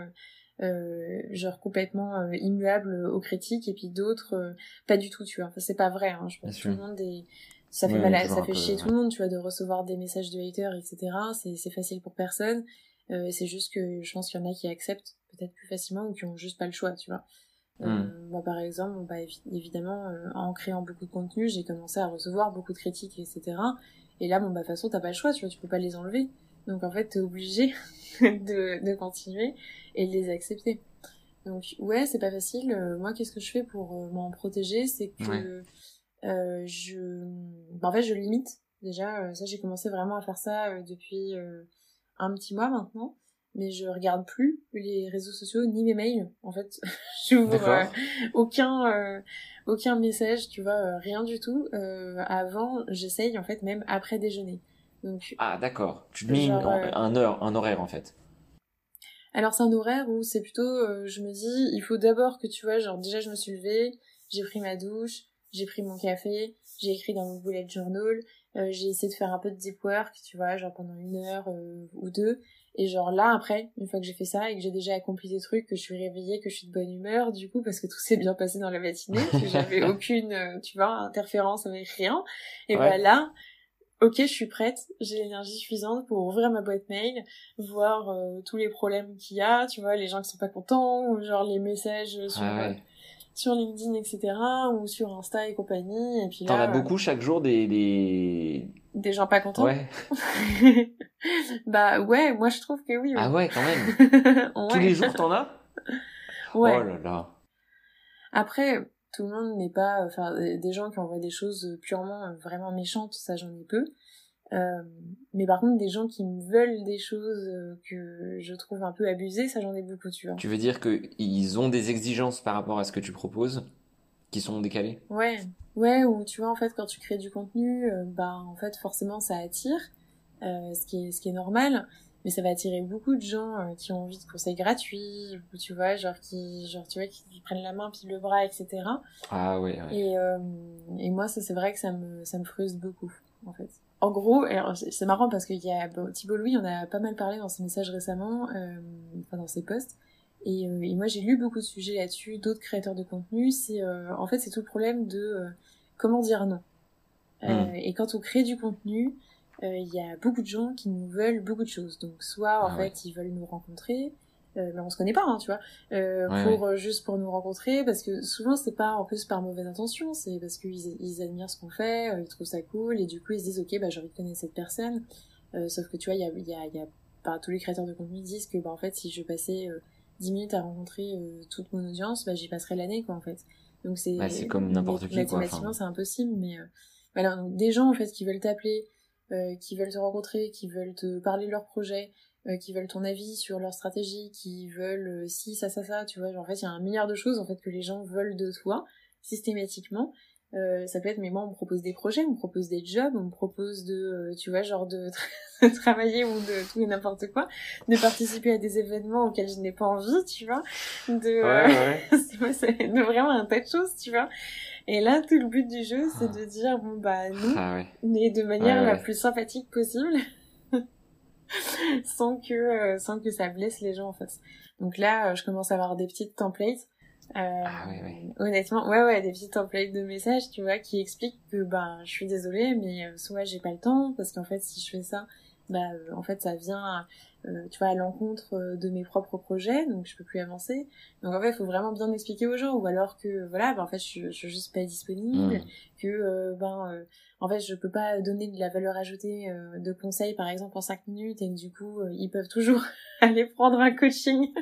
euh, genre complètement immuables aux critiques et puis d'autres pas du tout. Tu vois, enfin c'est pas vrai. Hein. Je pense que tout le monde est ça fait mal ça fait chier tout le monde tu vois de recevoir des messages de haters etc c'est c'est facile pour personne euh, c'est juste que je pense qu'il y en a qui acceptent peut-être plus facilement ou qui ont juste pas le choix tu vois hmm. moi par exemple bah évidemment en créant beaucoup de contenu j'ai commencé à recevoir beaucoup de critiques etc et là, bon, bah, de toute façon, t'as pas le choix, tu vois, tu peux pas les enlever. Donc, en fait, t'es obligé de, de continuer et de les accepter. Donc, ouais, c'est pas facile. Euh, moi, qu'est-ce que je fais pour euh, m'en protéger? C'est que euh, je... Bah, en fait, je limite. Déjà, ça, j'ai commencé vraiment à faire ça depuis un petit mois maintenant. Mais je regarde plus les réseaux sociaux ni mes mails. En fait, j'ouvre aucun aucun message, tu vois, euh, rien du tout. Euh, avant, j'essaye en fait même après déjeuner. Donc ah d'accord, tu mets euh, un heure, un horaire en fait. Alors c'est un horaire où c'est plutôt, je me dis, il faut d'abord que tu vois, genre déjà je me suis levée, j'ai pris ma douche, j'ai pris mon café, j'ai écrit dans mon bullet journal, j'ai essayé de faire un peu de deep work, tu vois, genre pendant une heure ou deux, et genre là, après, une fois que j'ai fait ça et que j'ai déjà accompli des trucs, que je suis réveillée, que je suis de bonne humeur, du coup, parce que tout s'est bien passé dans la matinée, que j'avais aucune, euh, tu vois, interférence avec rien. Et ouais. bah là, ok, je suis prête, j'ai l'énergie suffisante pour ouvrir ma boîte mail, voir euh, tous les problèmes qu'il y a, tu vois, les gens qui sont pas contents, ou genre les messages sur, ah sur LinkedIn, etc., ou sur Insta et compagnie. Et puis T'en as beaucoup chaque jour des, des... Des gens pas contents Ouais. bah ouais, moi je trouve que oui. Ah ouais, quand même. Tous les jours t'en as? Ouais. Oh là là. Après, tout le monde n'est pas... Enfin, des gens qui envoient des choses purement, vraiment méchantes, ça j'en ai peu. Euh, mais par contre, des gens qui me veulent des choses euh, que je trouve un peu abusées, ça j'en ai beaucoup, tu vois. Tu veux dire qu'ils ont des exigences par rapport à ce que tu proposes qui sont décalées? Ouais, ouais, ou tu vois, en fait, quand tu crées du contenu, euh, bah en fait, forcément, ça attire, ce, qui est, ce qui est normal, mais ça va attirer beaucoup de gens qui ont envie de conseils gratuits, ou tu vois, genre qui, genre, tu vois, qui, prennent la main, puis le bras, etc. Ah ouais, ouais. Et, et moi, ça c'est vrai que ça me, ça me frustre beaucoup, en fait en gros, c'est marrant parce qu'il y a Thibault Louis, on a pas mal parlé dans ses messages récemment, euh, enfin dans ses posts. Et, euh, et moi j'ai lu beaucoup de sujets là-dessus, d'autres créateurs de contenu. C'est euh, en fait c'est tout le problème de euh, comment dire non. Hmm. Et quand on crée du contenu, il y a beaucoup de gens qui nous veulent beaucoup de choses. Donc soit en ah fait ils veulent nous rencontrer, euh, mais on se connaît pas, hein, tu vois, euh, pour euh, juste pour nous rencontrer, parce que souvent c'est pas en plus par mauvaise intention, c'est parce qu'ils ils admirent ce qu'on fait, ils trouvent ça cool, et du coup ils se disent ok bah j'ai envie de connaître cette personne, sauf que tu vois il y a, y a, y a bah, tous les créateurs de contenu disent que bah en fait si je passais 10 minutes à rencontrer toute mon audience, bah j'y passerais l'année quoi en fait. Donc c'est c'est comme n'importe qui quoi. Enfin... c'est impossible, mais voilà donc des gens en fait qui veulent t'appeler, qui veulent te rencontrer, qui veulent te parler de leur projet euh, qui veulent ton avis sur leur stratégie, qui veulent euh, si, ça, ça, ça, tu vois. Genre, en fait, il y a un milliard de choses en fait que les gens veulent de toi, systématiquement. Euh, ça peut être, mais moi, on me propose des projets, on me propose des jobs, on me propose de, tu vois, genre de, travailler ou de tout et n'importe quoi, de participer à des événements auxquels je n'ai pas envie, tu vois, de, ouais, c'est de vraiment un tas de choses, tu vois. Et là, tout le but du jeu, c'est de dire, bon, bah, nous, ah mais de manière la plus sympathique possible, sans que euh, sans que ça blesse les gens en fait. Donc là, euh, je commence à avoir des petites templates. Euh, ah, Honnêtement, ouais ouais, des petites templates de messages, tu vois, qui expliquent que ben je suis désolée, mais soit j'ai pas le temps parce qu'en fait si je fais ça, bah en fait ça vient euh, tu vois, à l'encontre euh, de mes propres projets, donc je peux plus avancer. Donc en fait, il faut vraiment bien expliquer aux gens, ou alors que voilà, ben, en fait, je, je suis juste pas disponible, mmh. que ben en fait, je peux pas donner de la valeur ajoutée de conseils, par exemple, en 5 minutes, et du coup, ils peuvent toujours aller prendre un coaching.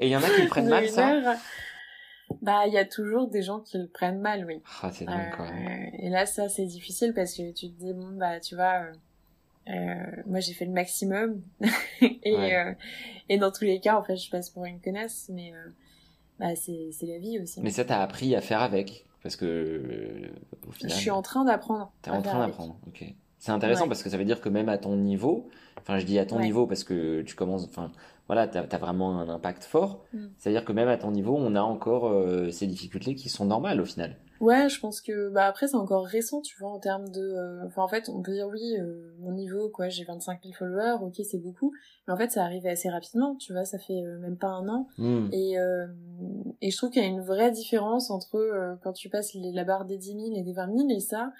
et il y en a qui le prennent mal, ça? bah, il y a toujours des gens qui le prennent mal, oui. Ah, c'est dingue, quoi. Et là, ça, c'est difficile parce que tu te dis, bon, bah, tu vois, euh, moi j'ai fait le maximum et euh, et dans tous les cas en fait je passe pour une connasse mais euh, bah c'est la vie aussi mais ça t'as appris à faire avec parce que au final je suis en train d'apprendre t'es en train d'apprendre ok. C'est intéressant parce que ça veut dire que même à ton niveau enfin je dis à ton niveau parce que tu commences enfin voilà t'as as vraiment un impact fort. Mm. c'est à dire que même à ton niveau on a encore ces difficultés qui sont normales au final Ouais, je pense que bah après c'est encore récent, tu vois, en termes de. Euh, enfin en fait, on peut dire oui, euh, mon niveau, quoi, j'ai 25 000 followers, ok, c'est beaucoup, mais en fait ça arrive assez rapidement, tu vois, ça fait euh, même pas un an, hmm. et et je trouve qu'il y a une vraie différence entre quand tu passes la barre des 10 000 et des 20 000 et ça,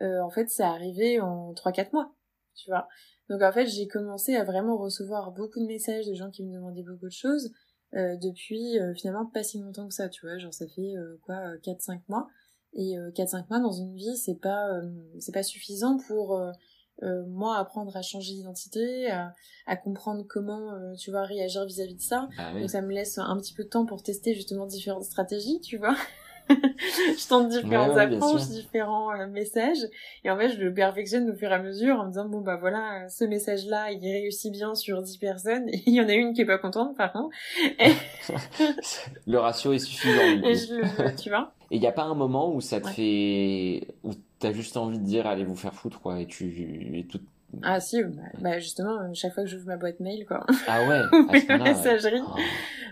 en fait, c'est arrivé en 3-4 mois, tu vois. Donc en fait, j'ai commencé à vraiment recevoir beaucoup de messages de gens qui me demandaient beaucoup de choses. depuis finalement pas si longtemps que ça, tu vois, genre ça fait quoi 4-5 mois. Et 4-5 euh, mois dans une vie, c'est pas, euh, c'est pas suffisant pour euh, moi apprendre à changer d'identité, à, à, comprendre comment tu vois réagir vis-à-vis de ça. Ah Donc ça me laisse un petit peu de temps pour tester justement différentes stratégies, tu vois. je tente différentes approches, différents euh, messages, et en fait je le perfectionne au fur et à mesure en me disant bon bah voilà ce message là il réussit bien sur 10 personnes, et il y en a une qui est pas contente par contre. le ratio est suffisant. Et je le, tu vois. Et il n'y a pas un moment où ça te fait, où t'as juste envie de dire allez vous faire foutre quoi, et tu et tout ah si, bah, bah, justement, chaque fois que j'ouvre ma boîte mail, quoi. Ah ouais, à messagerie.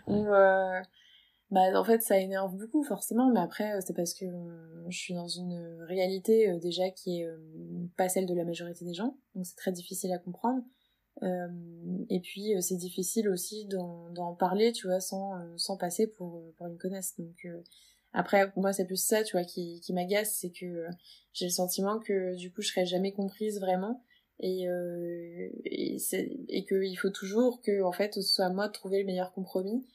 Oh, ou, euh, bah en fait ça énerve beaucoup forcément mais après euh, c'est parce que euh, je suis dans une réalité euh, déjà qui est pas celle de la majorité des gens donc c'est très difficile à comprendre. Et puis c'est difficile aussi d'en parler tu vois sans sans passer pour pour une connaisse donc après moi c'est plus ça tu vois qui qui m'agace c'est que j'ai le sentiment que du coup je serai jamais comprise vraiment. Et et, et qu'il faut toujours que en fait ce soit à moi de trouver le meilleur compromis.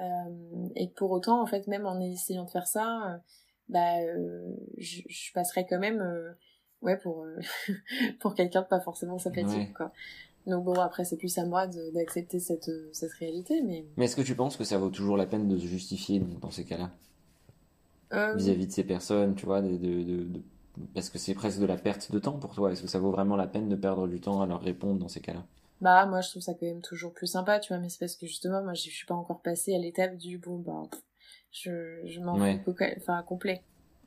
Euh, et pour autant, en fait, même en essayant de faire ça, euh, bah, euh, je, je, passerais quand même, ouais, pour pour quelqu'un de pas forcément sympathique, quoi. Donc bon, après, c'est plus à moi d'accepter cette, cette réalité, mais... Mais est-ce que tu penses que ça vaut toujours la peine de se justifier dans ces cas-là? Vis-à-vis de ces personnes, tu vois, de, de, de, parce que c'est presque de la perte de temps pour toi. Est-ce que ça vaut vraiment la peine de perdre du temps à leur répondre dans ces cas-là? Bah, moi, je trouve ça quand même toujours plus sympa, tu vois, mais c'est parce que justement, moi, je suis pas encore passée à l'étape du bon, bah, je, je m'en fous, enfin, complet.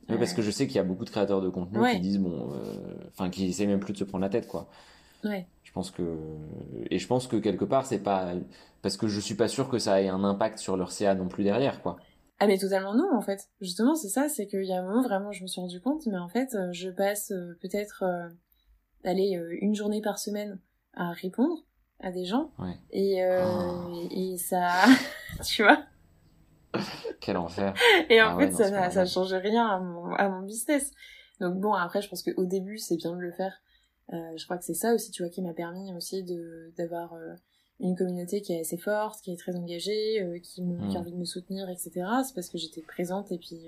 Oui, parce que je sais qu'il y a beaucoup de créateurs de contenu qui disent, bon, euh, enfin, qui essaient même plus de se prendre la tête, quoi. Ouais. Je pense que, et je pense que quelque part, c'est pas, parce que je suis pas sûr que ça ait un impact sur leur CA non plus derrière, quoi. Ah mais totalement non en fait. Justement c'est ça, c'est qu'il y a un moment vraiment je me suis rendu compte, mais en fait euh, je passe euh, peut-être aller une journée par semaine à répondre à des gens. Et, euh, oh. et ça, tu vois. Quel enfer. Et en ah fait, ça, ça, ça change rien à mon, à mon business. Donc bon, après, je pense qu'au début, c'est bien de le faire je crois que c'est ça aussi, tu vois, qui m'a permis aussi de d'avoir une communauté qui est assez forte, qui est très engagée, qui, me, qui a mmh. envie de me soutenir, etc. C'est parce que j'étais présente et puis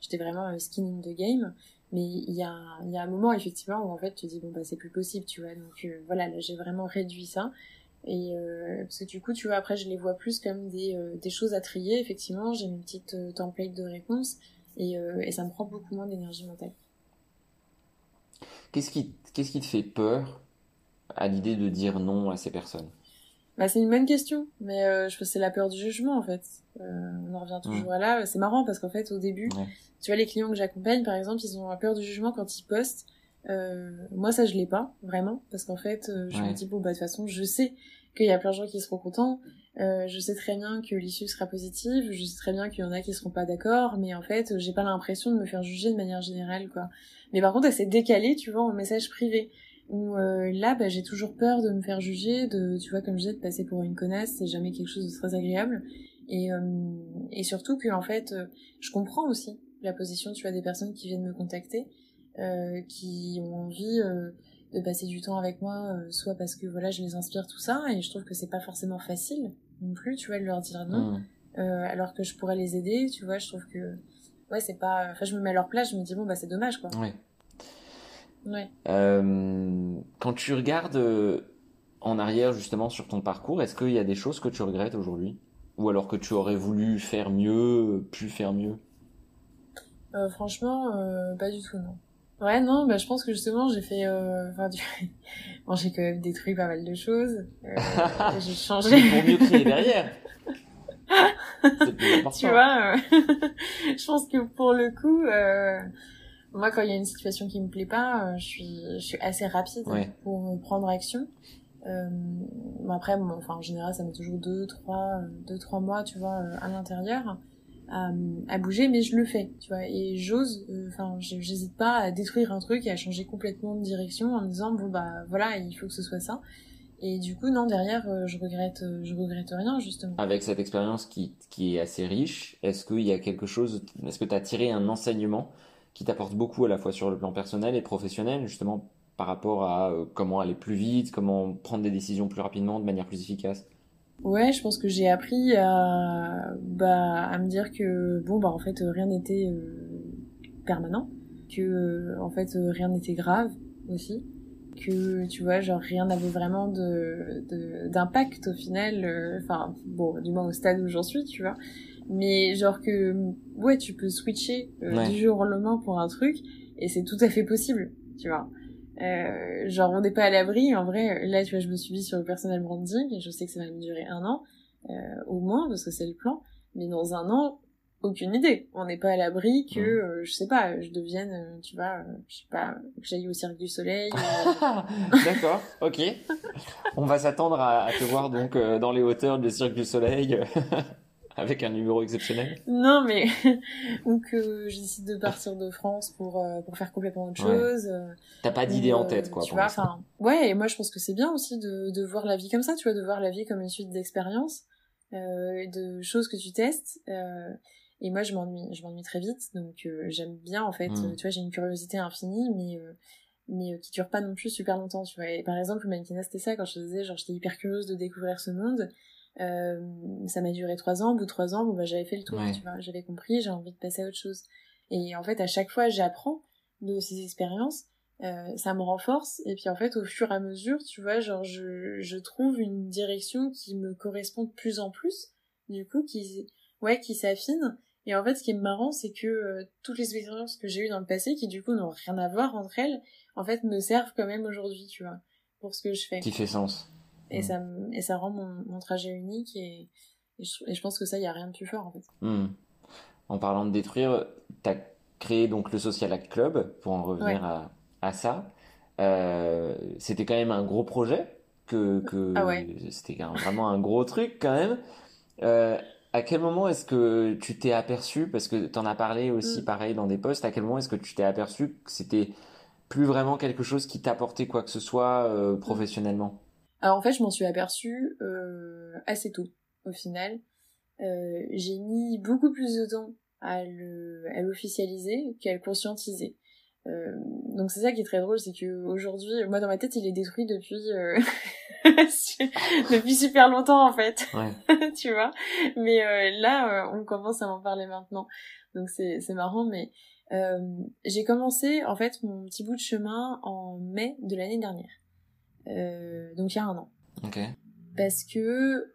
j'étais vraiment skin in the game. Mais il y a, il y a un moment effectivement où en fait tu dis bon bah c'est plus possible, tu vois. Donc voilà, là j'ai vraiment réduit ça. Et euh, parce que du coup, tu vois, après, je les vois plus comme des, euh, des choses à trier. Effectivement, j'ai une petite euh, template de réponse et, et ça me prend beaucoup moins d'énergie mentale. Qu'est-ce qui, qu'est-ce qui te fait peur à l'idée de dire non à ces personnes? Bah, c'est une bonne question, mais je pense que c'est la peur du jugement en fait. on en revient toujours à là. C'est marrant parce qu'en fait, au début, tu vois, les clients que j'accompagne, par exemple, ils ont peur du jugement quand ils postent euh, moi, ça, je l'ai pas vraiment, parce qu'en fait, euh, je me dis bon bah de toute façon, je sais qu'il y a plein de gens qui seront contents. Euh, je sais très bien que l'issue sera positive. Je sais très bien qu'il y en a qui seront pas d'accord, mais en fait, j'ai pas l'impression de me faire juger de manière générale, quoi. Mais par contre, c'est décalé, tu vois, en message privé. Où euh, là, bah, j'ai toujours peur de me faire juger, de, tu vois, comme je disais, de passer pour une connasse, c'est jamais quelque chose de très agréable. Et, et surtout que, en fait, je comprends aussi la position, tu vois, des personnes qui viennent me contacter euh, qui ont envie euh, de passer du temps avec moi, euh, soit parce que voilà, je les inspire tout ça, et je trouve que c'est pas forcément facile non plus, tu vois, de leur dire non, mmh. alors que je pourrais les aider, tu vois, je trouve que ouais, c'est pas, enfin, je me mets à leur place, je me dis bon bah c'est dommage quoi. Ouais. Ouais. quand tu regardes en arrière justement sur ton parcours, est-ce qu'il y a des choses que tu regrettes aujourd'hui? Ou alors que tu aurais voulu faire mieux, pu faire mieux? Euh, Franchement, euh, pas du tout, non. Ouais, non, bah, je pense que justement, j'ai fait, euh, enfin, du... bon, j'ai quand même détruit pas mal de choses. Euh, j'ai changé. pour mieux créer derrière. tu vois, euh, je pense que pour le coup, euh, moi, quand il y a une situation qui me plaît pas, je suis, je suis assez rapide pour prendre action. Euh, après, bon, enfin, en général, ça met toujours deux, trois, deux, trois mois, tu vois, à l'intérieur à, bouger, mais je le fais, tu vois. Et j'ose, euh, enfin, j'hésite pas à détruire un truc et à changer complètement de direction en me disant bon bah voilà, il faut que ce soit ça. Et du coup, non, derrière, euh, je regrette, euh, je regrette rien, justement. Avec cette expérience qui, qui est assez riche, est-ce qu'il y a quelque chose, est-ce que tu as tiré un enseignement qui t'apporte beaucoup à la fois sur le plan personnel et professionnel, justement par rapport à comment aller plus vite, comment prendre des décisions plus rapidement, de manière plus efficace. Ouais, je pense que j'ai appris à, bah, à me dire que bon bah en fait rien n'était euh, permanent, que euh, en fait rien n'était grave aussi, que tu vois genre rien n'avait vraiment d'impact au final, euh, enfin bon du moins au stade où j'en suis, tu vois, mais genre que ouais tu peux switcher du jour au lendemain pour un truc et c'est tout à fait possible, tu vois. Euh, genre on n'est pas à l'abri. En vrai, là, tu vois, je me suis mis sur le personal branding et je sais que ça va me durer un an euh, au moins parce que c'est le plan. Mais dans un an, aucune idée. On n'est pas à l'abri que, euh, je sais pas, je devienne, euh, tu vois, euh, je sais pas, que j'aille au Cirque du Soleil. D'accord, ok. On va s'attendre à, à, te voir donc dans les hauteurs du Cirque du Soleil. Avec un numéro exceptionnel Non, mais ou que je décide de partir de France pour euh, pour faire complètement autre chose. Euh, T'as pas d'idée en tête, quoi. Tu vois, enfin, ouais. Et moi, je pense que c'est bien aussi de de voir la vie comme ça, tu vois, de voir la vie comme une suite d'expériences, euh, de choses que tu testes. Euh, et moi, je m'ennuie, je m'ennuie très vite, donc euh, j'aime bien en fait. Hmm. Tu vois, j'ai une curiosité infinie, mais mais qui dure pas non plus super longtemps, tu vois. Et par exemple, le mannequinat, c'était ça quand je disais, genre, j'étais hyper curieuse de découvrir ce monde. Euh, ça m'a duré trois ans. Au bout de trois ans, bon, bah, j'avais fait le tour, tu vois. J'avais compris, j'ai envie de passer à autre chose. Et en fait, à chaque fois, j'apprends de ces expériences. Euh, ça me renforce et puis en fait au fur et à mesure tu vois genre je, je trouve une direction qui me correspond de plus en plus du coup qui ouais qui s'affine et en fait ce qui est marrant c'est que euh, toutes les expériences que j'ai eues dans le passé qui du coup n'ont rien à voir entre elles en fait me servent quand même aujourd'hui tu vois pour ce que je fais qui fait sens et, mm. ça, et ça rend mon, mon trajet unique et, et, je, pense que ça, il n'y a rien de plus fort en fait. Mm. En parlant de détruire, tu as créé donc le Social Act Club, pour en revenir à, à, ça. Euh, c'était quand même un gros projet, que, que ah ouais. c'était vraiment un gros truc quand même. Euh, à quel moment est-ce que tu t'es aperçu, parce que tu en as parlé aussi mm. pareil dans des posts, à quel moment est-ce que tu t'es aperçu que c'était plus vraiment quelque chose qui t'apportait quoi que ce soit euh, professionnellement? Alors en fait, je m'en suis aperçue euh, assez tôt, au final. Euh, j'ai mis beaucoup plus de temps à le à l'officialiser qu'à le conscientiser. Euh, donc c'est ça qui est très drôle, c'est que aujourd'hui, moi dans ma tête, il est détruit depuis euh, depuis super longtemps en fait, ouais. tu vois? Mais euh, là, on commence à en parler maintenant, donc c'est c'est marrant. Mais j'ai commencé en fait mon petit bout de chemin en mai de l'année dernière, donc il y a un an. Parce que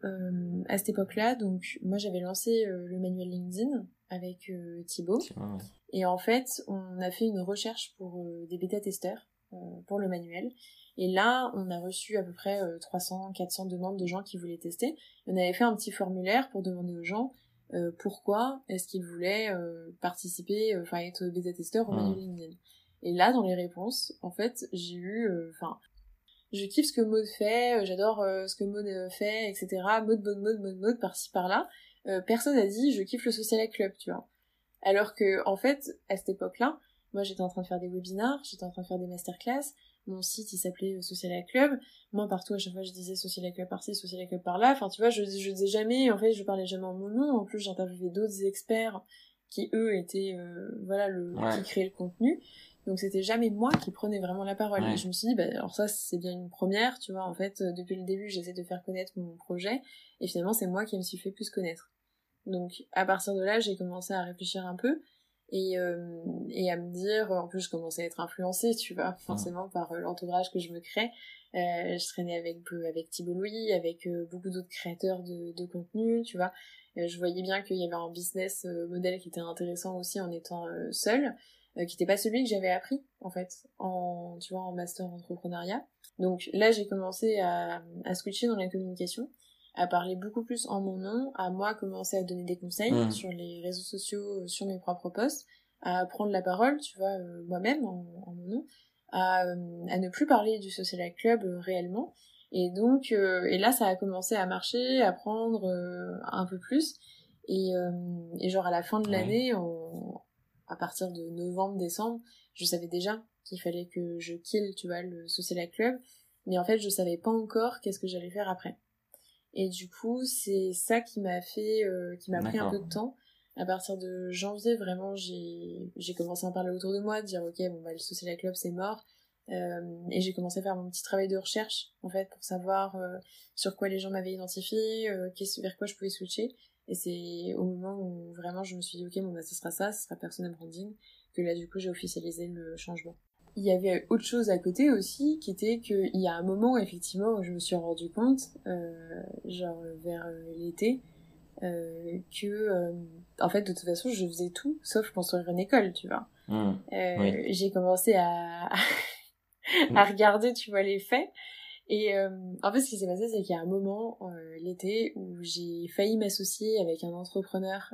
à cette époque-là, donc moi j'avais lancé le manuel LinkedIn avec Thibaut. Thibaut et en fait, on a fait une recherche pour euh, des bêta-testeurs euh, pour le manuel. Et là, on a reçu à peu près 300, euh, 400 demandes de gens qui voulaient tester. On avait fait un petit formulaire pour demander aux gens pourquoi est-ce qu'ils voulaient participer, enfin être bêta-testeur au manuel LinkedIn. Et là, dans les réponses, en fait, j'ai eu, enfin, je kiffe ce que Maud fait, j'adore ce que Maud fait, etc. Maud, Maud, Maud, Maud, Maud, par-ci, par-là. personne a dit je kiffe le social club, tu vois. Alors que, en fait, à cette époque-là, moi j'étais en train de faire des webinars, j'étais en train de faire des masterclass, mon site il s'appelait euh, Social Club, moi partout à chaque fois je disais Social Club par-ci, Social Club par-là, enfin tu vois, je, je disais jamais, en fait je parlais jamais en mon nom, en plus j'interviewais d'autres experts qui eux étaient, euh, voilà, le, qui créaient le contenu, donc c'était jamais moi qui prenais vraiment la parole. Et je me suis dit, bah, alors ça c'est bien une première, tu vois, en fait euh, depuis le début j'essaie de faire connaître mon projet, et finalement c'est moi qui me suis fait plus connaître. Donc à partir de là, j'ai commencé à réfléchir un peu et, euh, et à me dire, en plus je commençais à être influencée, tu vois, forcément par euh, l'entourage que je me crée. Euh, je traînais avec avec Thibault Louis, avec beaucoup d'autres créateurs de, de contenu, tu vois. je voyais bien qu'il y avait un business modèle qui était intéressant aussi en étant seule, qui n'était pas celui que j'avais appris en fait, en tu vois, en master entrepreneuriat. Donc là, j'ai commencé à, à switcher dans la communication à parler beaucoup plus en mon nom, à moi commencer à donner des conseils mmh. sur les réseaux sociaux, euh, sur mes propres posts, à prendre la parole, tu vois, euh, moi-même en, mon nom, à, euh, à, ne plus parler du social club réellement. Et donc, et là, ça a commencé à marcher, à prendre un peu plus. Et, et genre à la fin de l'année, à partir de novembre, décembre, je savais déjà qu'il fallait que je kill, tu vois, le social club. Mais en fait, je savais pas encore qu'est-ce que j'allais faire après. Et du coup, c'est ça qui m'a fait, euh, qui m'a pris un peu de temps. À partir de janvier, vraiment, j'ai, commencé à en parler autour de moi, de dire, ok, bon, bah, le Social Club, c'est mort. Euh, et j'ai commencé à faire mon petit travail de recherche, en fait, pour savoir euh, sur quoi les gens m'avaient identifié, euh, vers quoi je pouvais switcher. Et c'est au moment où vraiment je me suis dit, ok, bon, bah, ce sera ça, ce sera personal branding, que là, du coup, j'ai officialisé le changement il y avait autre chose à côté aussi, qui était qu'il y a un moment, effectivement, où je me suis rendu compte, euh, genre vers euh, l'été, euh, que, euh, en fait, de toute façon, je faisais tout, sauf construire une école, tu vois. Mmh. Euh, j'ai commencé à, à regarder, tu vois, les faits. Et en fait, ce qui s'est passé, c'est qu'il y a un moment, l'été, où j'ai failli m'associer avec un entrepreneur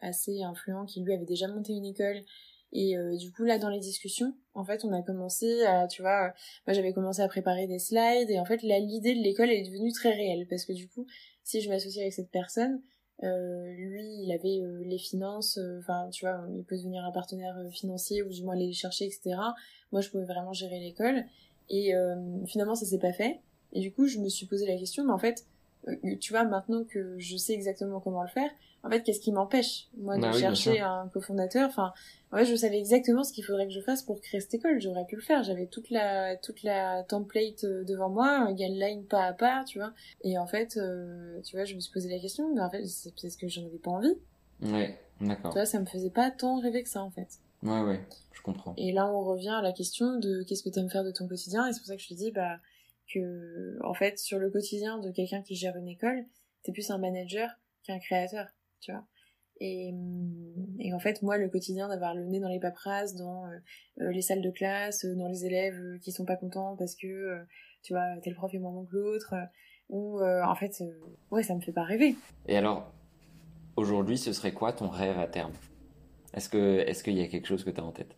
assez influent qui, lui, avait déjà monté une école. Et euh, du coup, là, dans les discussions, en fait, on a commencé à, tu vois, euh, moi j'avais commencé à préparer des slides, et en fait, là, l'idée de l'école est devenue très réelle, parce que du coup, si je m'associe avec cette personne, euh, lui, il avait euh, les finances, enfin, tu vois, il peut devenir un partenaire financier, ou du moins aller les chercher, etc. Moi, je pouvais vraiment gérer l'école, et finalement, ça s'est pas fait. Et du coup, je me suis posé la question, mais en fait, tu vois, maintenant que je sais exactement comment le faire, en fait, qu'est-ce qui m'empêche, moi, de bah chercher un cofondateur? Enfin, en fait, je savais exactement ce qu'il faudrait que je fasse pour créer cette école. J'aurais pu le faire. J'avais toute la toute la template euh, devant moi, un guideline pas à pas, tu vois. Et en fait, euh, tu vois, je me suis posé la question, mais en fait, c'est parce que j'en avais pas envie. Ouais, d'accord. Tu vois, ça me faisait pas tant rêver que ça, en fait. Ouais, ouais, je comprends. Et là, on revient à la question de qu'est-ce que tu aimes faire de ton quotidien. Et c'est pour ça que je te dis, bah, que, en fait, sur le quotidien de quelqu'un qui gère une école, t'es plus un manager qu'un créateur tu vois. Et, et, en fait, moi, le quotidien d'avoir le nez dans les paperasses, dans euh, euh, les salles de classe, euh, dans les élèves qui sont pas contents parce que, tu vois, tel prof est moins bon que l'autre, ou en fait, ouais, ça me fait pas rêver. Et alors, aujourd'hui, ce serait quoi ton rêve à terme? Est-ce que est-ce qu'il y a quelque chose que tu as en tête?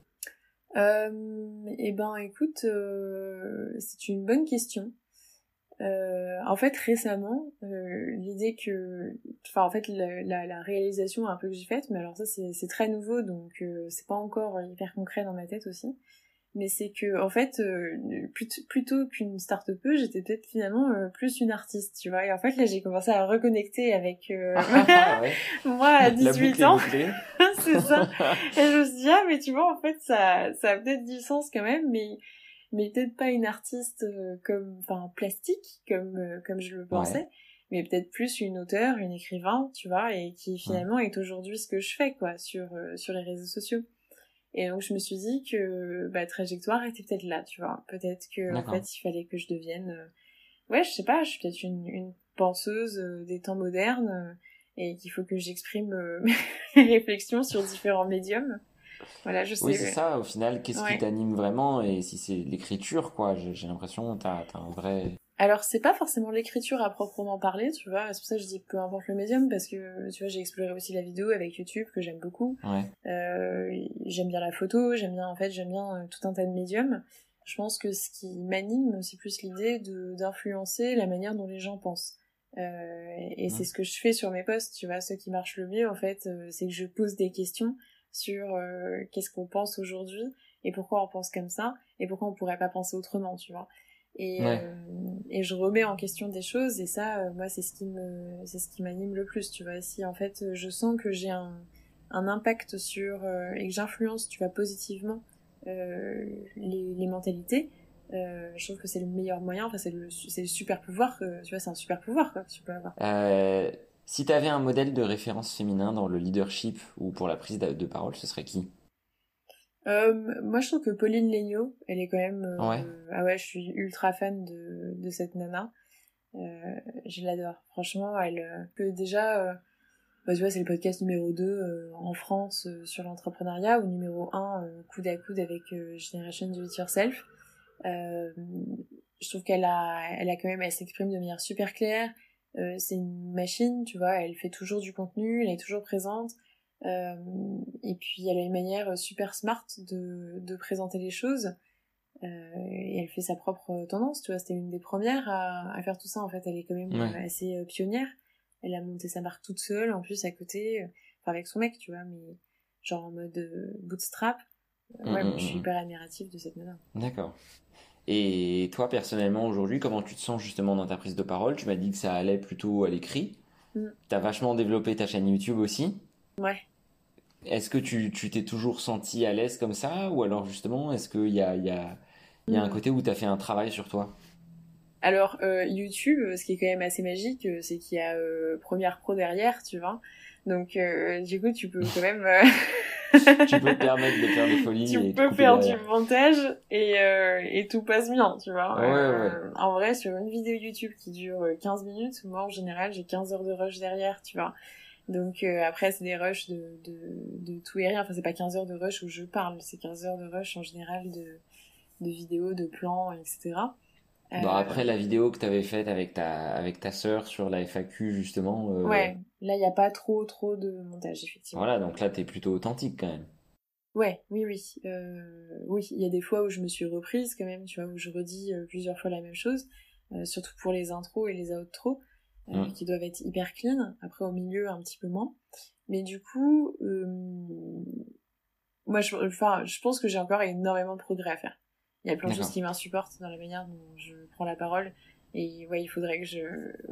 Eh ben, écoute, c'est une bonne question. Euh, en fait, récemment, euh, l'idée que, enfin, en fait, la, réalisation un peu que j'ai faite, mais alors ça, c'est très nouveau, donc euh, c'est pas encore hyper concret dans ma tête aussi. Mais c'est que, en fait, euh, plutôt, qu'une start j'étais peut-être finalement plus une artiste, tu vois. Et en fait, là, j'ai commencé à reconnecter avec ah, moi à 18 ans. c'est ça. Et je me suis dit, ah, mais tu vois, en fait, ça, ça a peut-être du sens quand même, mais, mais peut-être pas une artiste euh, comme, enfin, plastique, comme, euh, comme je le pensais, mais peut-être plus une auteure, une écrivain, tu vois, et qui finalement est aujourd'hui ce que je fais, quoi, sur, euh, sur les réseaux sociaux. Et donc, je me suis dit que, bah, trajectoire était peut-être là, tu vois. Peut-être que, en fait, il fallait que je devienne, ouais, je sais pas, je suis peut-être une, une penseuse des temps modernes, et qu'il faut que j'exprime euh, mes réflexions sur différents médiums. Voilà, je sais. Oui, c'est ça, au final, qu'est-ce qui t'anime vraiment Et si c'est l'écriture, quoi, j'ai l'impression que t'as as un vrai... Alors, c'est pas forcément l'écriture à proprement parler, tu vois, c'est pour ça que je dis peu importe le médium, parce que, tu vois, j'ai exploré aussi la vidéo avec YouTube, que j'aime beaucoup. Ouais. Euh, j'aime bien la photo, j'aime bien, en fait, j'aime bien euh, tout un tas de médiums. Je pense que ce qui m'anime, c'est plus l'idée d'influencer la manière dont les gens pensent. Euh, et c'est ce que je fais sur mes posts, tu vois, ce qui marche le mieux en fait, euh, c'est que je pose des questions sur euh, qu'est-ce qu'on pense aujourd'hui et pourquoi on pense comme ça et pourquoi on pourrait pas penser autrement, tu vois. Et, et je remets en question des choses et ça, moi, c'est ce qui me, c'est ce qui m'anime le plus, tu vois. Si en fait, je sens que j'ai un, impact sur et que j'influence, tu vois, positivement les, les mentalités, euh, je trouve que c'est le meilleur moyen, enfin c'est le, le, super pouvoir, tu vois, c'est un super pouvoir quoi, que tu peux avoir. Euh, si tu avais un modèle de référence féminin dans le leadership ou pour la prise de, parole, ce serait qui? Euh, Moi je trouve que Pauline Legnaud, elle est quand même... Euh, ouais. Ah ouais, je suis ultra fan de, de cette nana. Euh, je l'adore. Franchement, elle... que déjà... Bah, tu vois, c'est le podcast numéro 2 en France sur l'entrepreneuriat ou numéro 1 coude à coude avec Generation Do It Yourself. Euh, je trouve qu'elle a, elle a quand même, elle s'exprime de manière super claire. Euh, c'est une machine, tu vois, elle fait toujours du contenu, elle est toujours présente. Euh, et puis elle a une manière super smart de, de présenter les choses. Euh, et elle fait sa propre tendance, tu vois. C'était une des premières à, à, faire tout ça. En fait, elle est quand même assez euh, pionnière. Elle a monté sa marque toute seule, en plus à côté, enfin avec son mec, tu vois, mais genre en mode bootstrap. Ouais, mm, je suis mm, mm. hyper admirative de cette nana. D'accord. Et toi, personnellement, aujourd'hui, comment tu te sens justement dans ta prise de parole? Tu m'as dit que ça allait plutôt à l'écrit. Mm. Tu as vachement développé ta chaîne YouTube aussi. Ouais. Est-ce que tu t'es toujours senti à l'aise comme ça Ou alors justement, est-ce qu'il y a, y a, y a un mm. côté où tu as fait un travail sur toi? Alors euh, YouTube, ce qui est quand même assez magique, euh, c'est qu'il y a euh, Première Pro derrière, tu vois. Donc euh, du coup, tu peux quand même euh, tu peux te permettre de faire des folies. Tu peux faire du montage et, euh, et tout passe bien, tu vois. Ouais, euh, ouais. En vrai, sur une vidéo YouTube qui dure 15 euh, minutes, moi en général j'ai 15 heures de rush derrière, tu vois. Donc euh, après c'est des rushs de, de, de tout et rien. Enfin c'est pas 15 heures de rush où je parle, c'est 15 heures de rush en général de, de vidéos, de plans, etc. Bon, après la vidéo que tu avais faite avec ta avec ta sœur sur la FAQ justement. Euh... Ouais, là il n'y a pas trop trop de montage effectivement. Voilà, donc là tu es plutôt authentique quand même. Ouais, oui oui. Euh... Oui, il y a des fois où je me suis reprise quand même, tu vois, où je redis euh, plusieurs fois la même chose, euh, surtout pour les intros et les outros euh, mmh. qui doivent être hyper clean, après au milieu un petit peu moins. Mais du coup moi je enfin, je pense que j'ai encore énormément de progrès à faire. Il y a plein de choses qui m'insupportent dans la manière dont je prends la parole. Et ouais, il faudrait que je,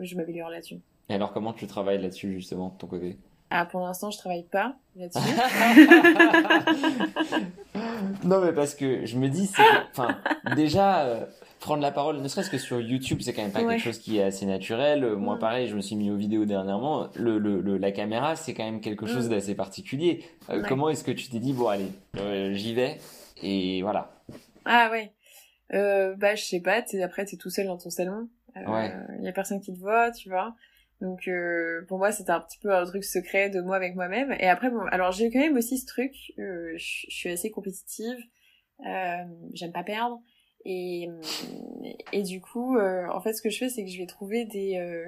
je m'améliore là-dessus. Et alors, comment tu travailles là-dessus, justement, de ton côté? Ah, pour l'instant, je travaille pas là-dessus. non, mais parce que je me dis, c'est. Enfin, déjà. Euh, prendre la parole, ne serait-ce que sur YouTube, c'est quand même pas quelque chose qui est assez naturel. Euh, moi, pareil, je me suis mis aux vidéos dernièrement. Le, le, la caméra, c'est quand même quelque chose mm. d'assez particulier. Euh, comment est-ce que tu t'es dit, bon, allez, j'y vais et voilà. Ah ouais. Euh, bah je sais pas, t'es après t'es tout seul dans ton salon. Euh, ouais. Y a personne qui te voit, tu vois. Donc euh, pour moi c'était un petit peu un truc secret de moi avec moi-même. Et après bon, alors j'ai quand même aussi ce truc. Euh, je suis assez compétitive. Euh, J'aime pas perdre. Et et du coup, euh, en fait ce que je fais c'est que je vais trouver des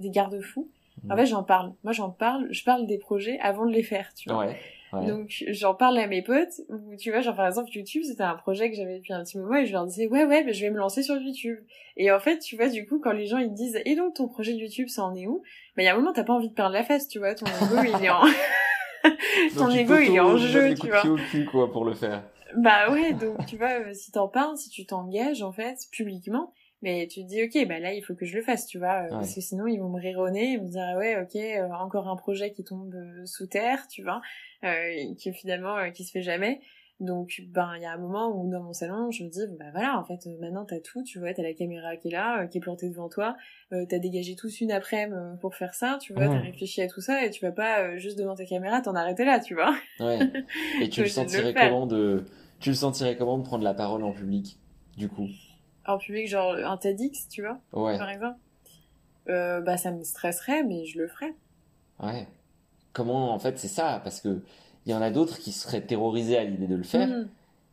des garde-fous. En mmh. fait j'en parle. Moi j'en parle. Je parle des projets avant de les faire, tu vois. Ouais. Donc j'en parle à mes potes, ou tu vois, genre par exemple YouTube, c'était un projet que j'avais depuis un petit moment et je leur disais ouais ouais, mais je vais me lancer sur YouTube. Et en fait, tu vois, du coup, quand les gens ils disent et donc ton projet YouTube, ça en est où? Mais il y a un moment, t'as pas envie de perdre la face, tu vois, ton ego il est en ton ego il est en jeu, tu vois. Au cul, quoi pour le faire. Bah ouais, donc tu vois, si t'en parles, si tu t'engages en fait publiquement, Mais tu te dis, ok, bah là, il faut que je le fasse, tu vois, euh, parce que sinon, ils vont me rironner, ils vont me dire, ouais, ok, euh, encore un projet qui tombe euh, sous terre, tu vois, qui finalement, qui se fait jamais. Donc, ben, il y a un moment où dans mon salon, je me dis, bah voilà, en fait, maintenant t'as tout, tu vois, t'as la caméra qui est là, qui est plantée devant toi, t'as dégagé tous une après-midi pour faire ça, tu vois, t'as réfléchi à tout ça, et tu vas pas juste devant ta caméra t'en arrêter là, tu vois. Ouais. Et tu le sentirais comment de, tu le sentirais comment de prendre la parole en public, du coup? en public, genre un TEDx, tu vois, ouais. par exemple, euh, bah ça me stresserait, mais je le ferais. Ouais. Comment, en fait, c'est ça, parce que il y en a d'autres qui seraient terrorisés à l'idée de le faire. Mm.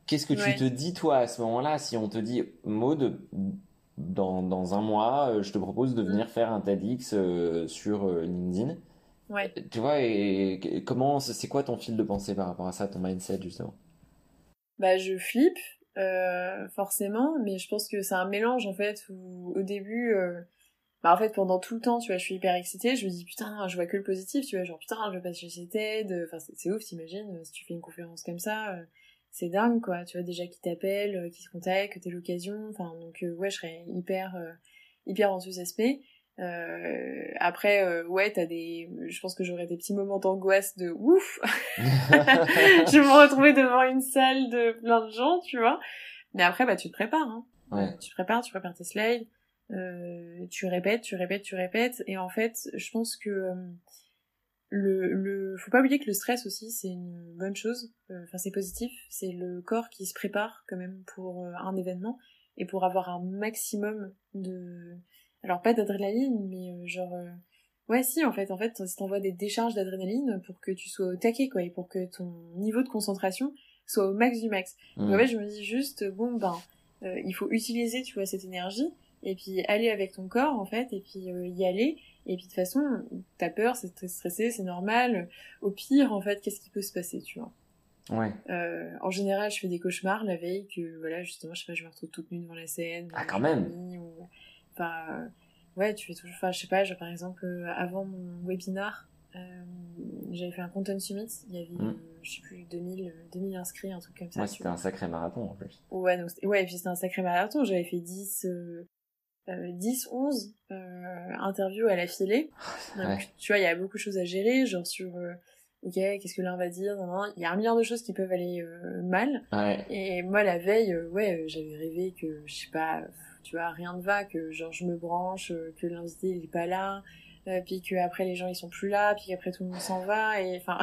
Qu'est-ce que tu te dis, toi, à ce moment-là, si on te dit, Maud, dans, dans un mois, euh, je te propose de venir mm. faire un TEDx euh, sur LinkedIn? Ouais. Tu vois, et comment, c'est quoi ton fil de pensée par rapport à ça, ton mindset, justement? Bah, je flippe, euh, forcément, mais je pense que c'est un mélange en fait où au début, euh, bah en fait pendant tout le temps, tu vois, je suis hyper excitée, je me dis putain, je vois que le positif, tu vois, genre putain, je vais passer chez TED, enfin c'est ouf, t'imagines, si tu fais une conférence comme ça, euh, c'est dingue quoi, tu vois déjà qui t'appelle, qui se contacte, que t'es l'occasion, enfin donc ouais, je serais hyper hyper enthousiasmée. Euh, après, euh, ouais, t'as des, je pense que j'aurais des petits moments d'angoisse de ouf. je vais me retrouver devant une salle de plein de gens, tu vois. Mais après, bah, tu te prépares, hein. Ouais. Tu te prépares, tu prépares tes slides, euh, tu répètes, tu répètes, tu répètes. Et en fait, je pense que euh, le, le, faut pas oublier que le stress aussi, c'est une bonne chose. Euh, enfin, c'est positif. C'est le corps qui se prépare quand même pour un événement et pour avoir un maximum de alors pas d'adrénaline, mais euh, genre... Euh, ouais, si, en fait, en fait, ça t'envoie des décharges d'adrénaline pour que tu sois au taquet, quoi, et pour que ton niveau de concentration soit au max du max. Donc, en mmh. fait, je me dis juste, bon, ben, euh, il faut utiliser, tu vois, cette énergie, et puis aller avec ton corps, en fait, et puis y aller, et puis de toute façon, t'as peur, c'est très stressé, c'est normal. Au pire, en fait, qu'est-ce qui peut se passer, tu vois? Ouais. Euh, en général, je fais des cauchemars la veille que, voilà, justement, je sais pas, je me retrouve toute nue devant la scène. Ah, quand même Enfin, ouais, tu fais toujours. Enfin, je sais pas, par exemple, euh, avant mon webinar, euh, j'avais fait un content summit. Il y avait, mm. je sais plus, 2000, 2000 inscrits, un truc comme ça. Ouais, c'était un sacré marathon en plus. Ouais, donc, ouais, et puis c'était un sacré marathon. J'avais fait 10, 10, 11 interviews à la filée. Donc, tu vois, il y a beaucoup de choses à gérer, genre sur euh, ok, qu'est-ce que l'un va dire, il y a un milliard de choses qui peuvent aller mal. Ouais. Et moi, la veille, ouais, j'avais rêvé que, je sais pas, tu vois, rien ne va, que genre je me branche, euh, que l'invité il est pas là, euh, puis que après les gens ils sont plus là, puis qu'après tout le monde s'en va, et enfin,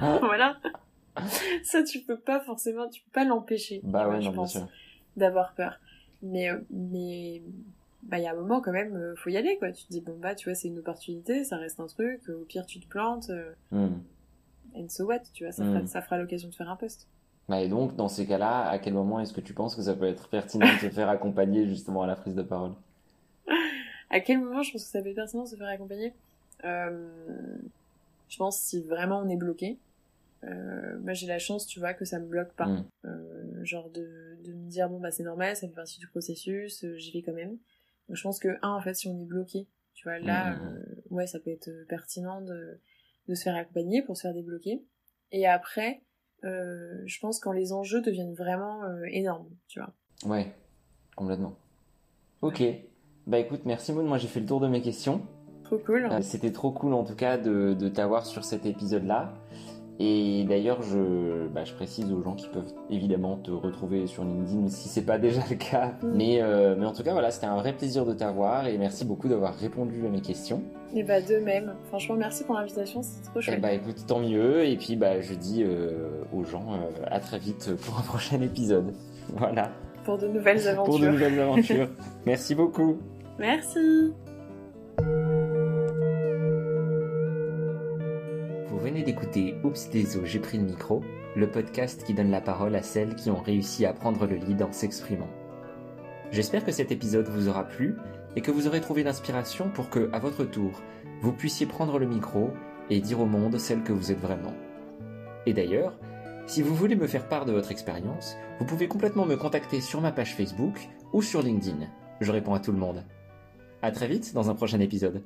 ah. voilà. Ça tu peux pas forcément, tu peux pas l'empêcher. Bah ouais, je pense, d'avoir peur. Mais, euh, mais, bah il y a un moment quand même, faut y aller quoi. Tu te dis bon bah tu vois c'est une opportunité, ça reste un truc, au pire tu te plantes. Hmm. And so what, tu vois, ça fera, hmm. ça fera l'occasion de faire un poste. Bah, et donc, dans ces cas-là, à quel moment est-ce que tu penses que ça peut être pertinent de se faire accompagner justement à la prise de parole? À quel moment je pense que ça peut être pertinent de se faire accompagner? Euh, Je pense si vraiment on est bloqué. Euh, moi j'ai la chance, tu vois, que ça me bloque pas. Mm. Euh, genre de, de me dire, bon bah c'est normal, ça fait partie du processus, euh, j'y vais quand même. Donc je pense que, un, en fait, si on est bloqué, tu vois, là, mm, mm, euh, ouais, ça peut être pertinent de, de se faire accompagner pour se faire débloquer. Et après, euh, je pense quand les enjeux deviennent vraiment euh, énormes, tu vois. Ouais, complètement. Ok. Bah écoute, merci Maud, moi j'ai fait le tour de mes questions. Trop cool. Euh, c'était trop cool en tout cas de, de t'avoir sur cet épisode-là. Et d'ailleurs, je, bah, je précise aux gens qui peuvent évidemment te retrouver sur LinkedIn si c'est pas déjà le cas. Mm. Mais, euh, mais en tout cas, voilà, c'était un vrai plaisir de t'avoir et merci beaucoup d'avoir répondu à mes questions. Et bah de même. Franchement, merci pour l'invitation, c'était trop chouette. Et bah écoute, tant mieux. Et puis bah je dis euh, aux gens euh, à très vite pour un prochain épisode. Voilà. Pour de nouvelles aventures. pour de nouvelles aventures. merci beaucoup. Merci. D'écouter Oups désolé j'ai pris le micro, le podcast qui donne la parole à celles qui ont réussi à prendre le lead en s'exprimant. J'espère que cet épisode vous aura plu et que vous aurez trouvé l'inspiration pour que, à votre tour, vous puissiez prendre le micro et dire au monde celle que vous êtes vraiment. Et d'ailleurs, si vous voulez me faire part de votre expérience, vous pouvez complètement me contacter sur ma page Facebook ou sur LinkedIn. Je réponds à tout le monde. À très vite dans un prochain épisode.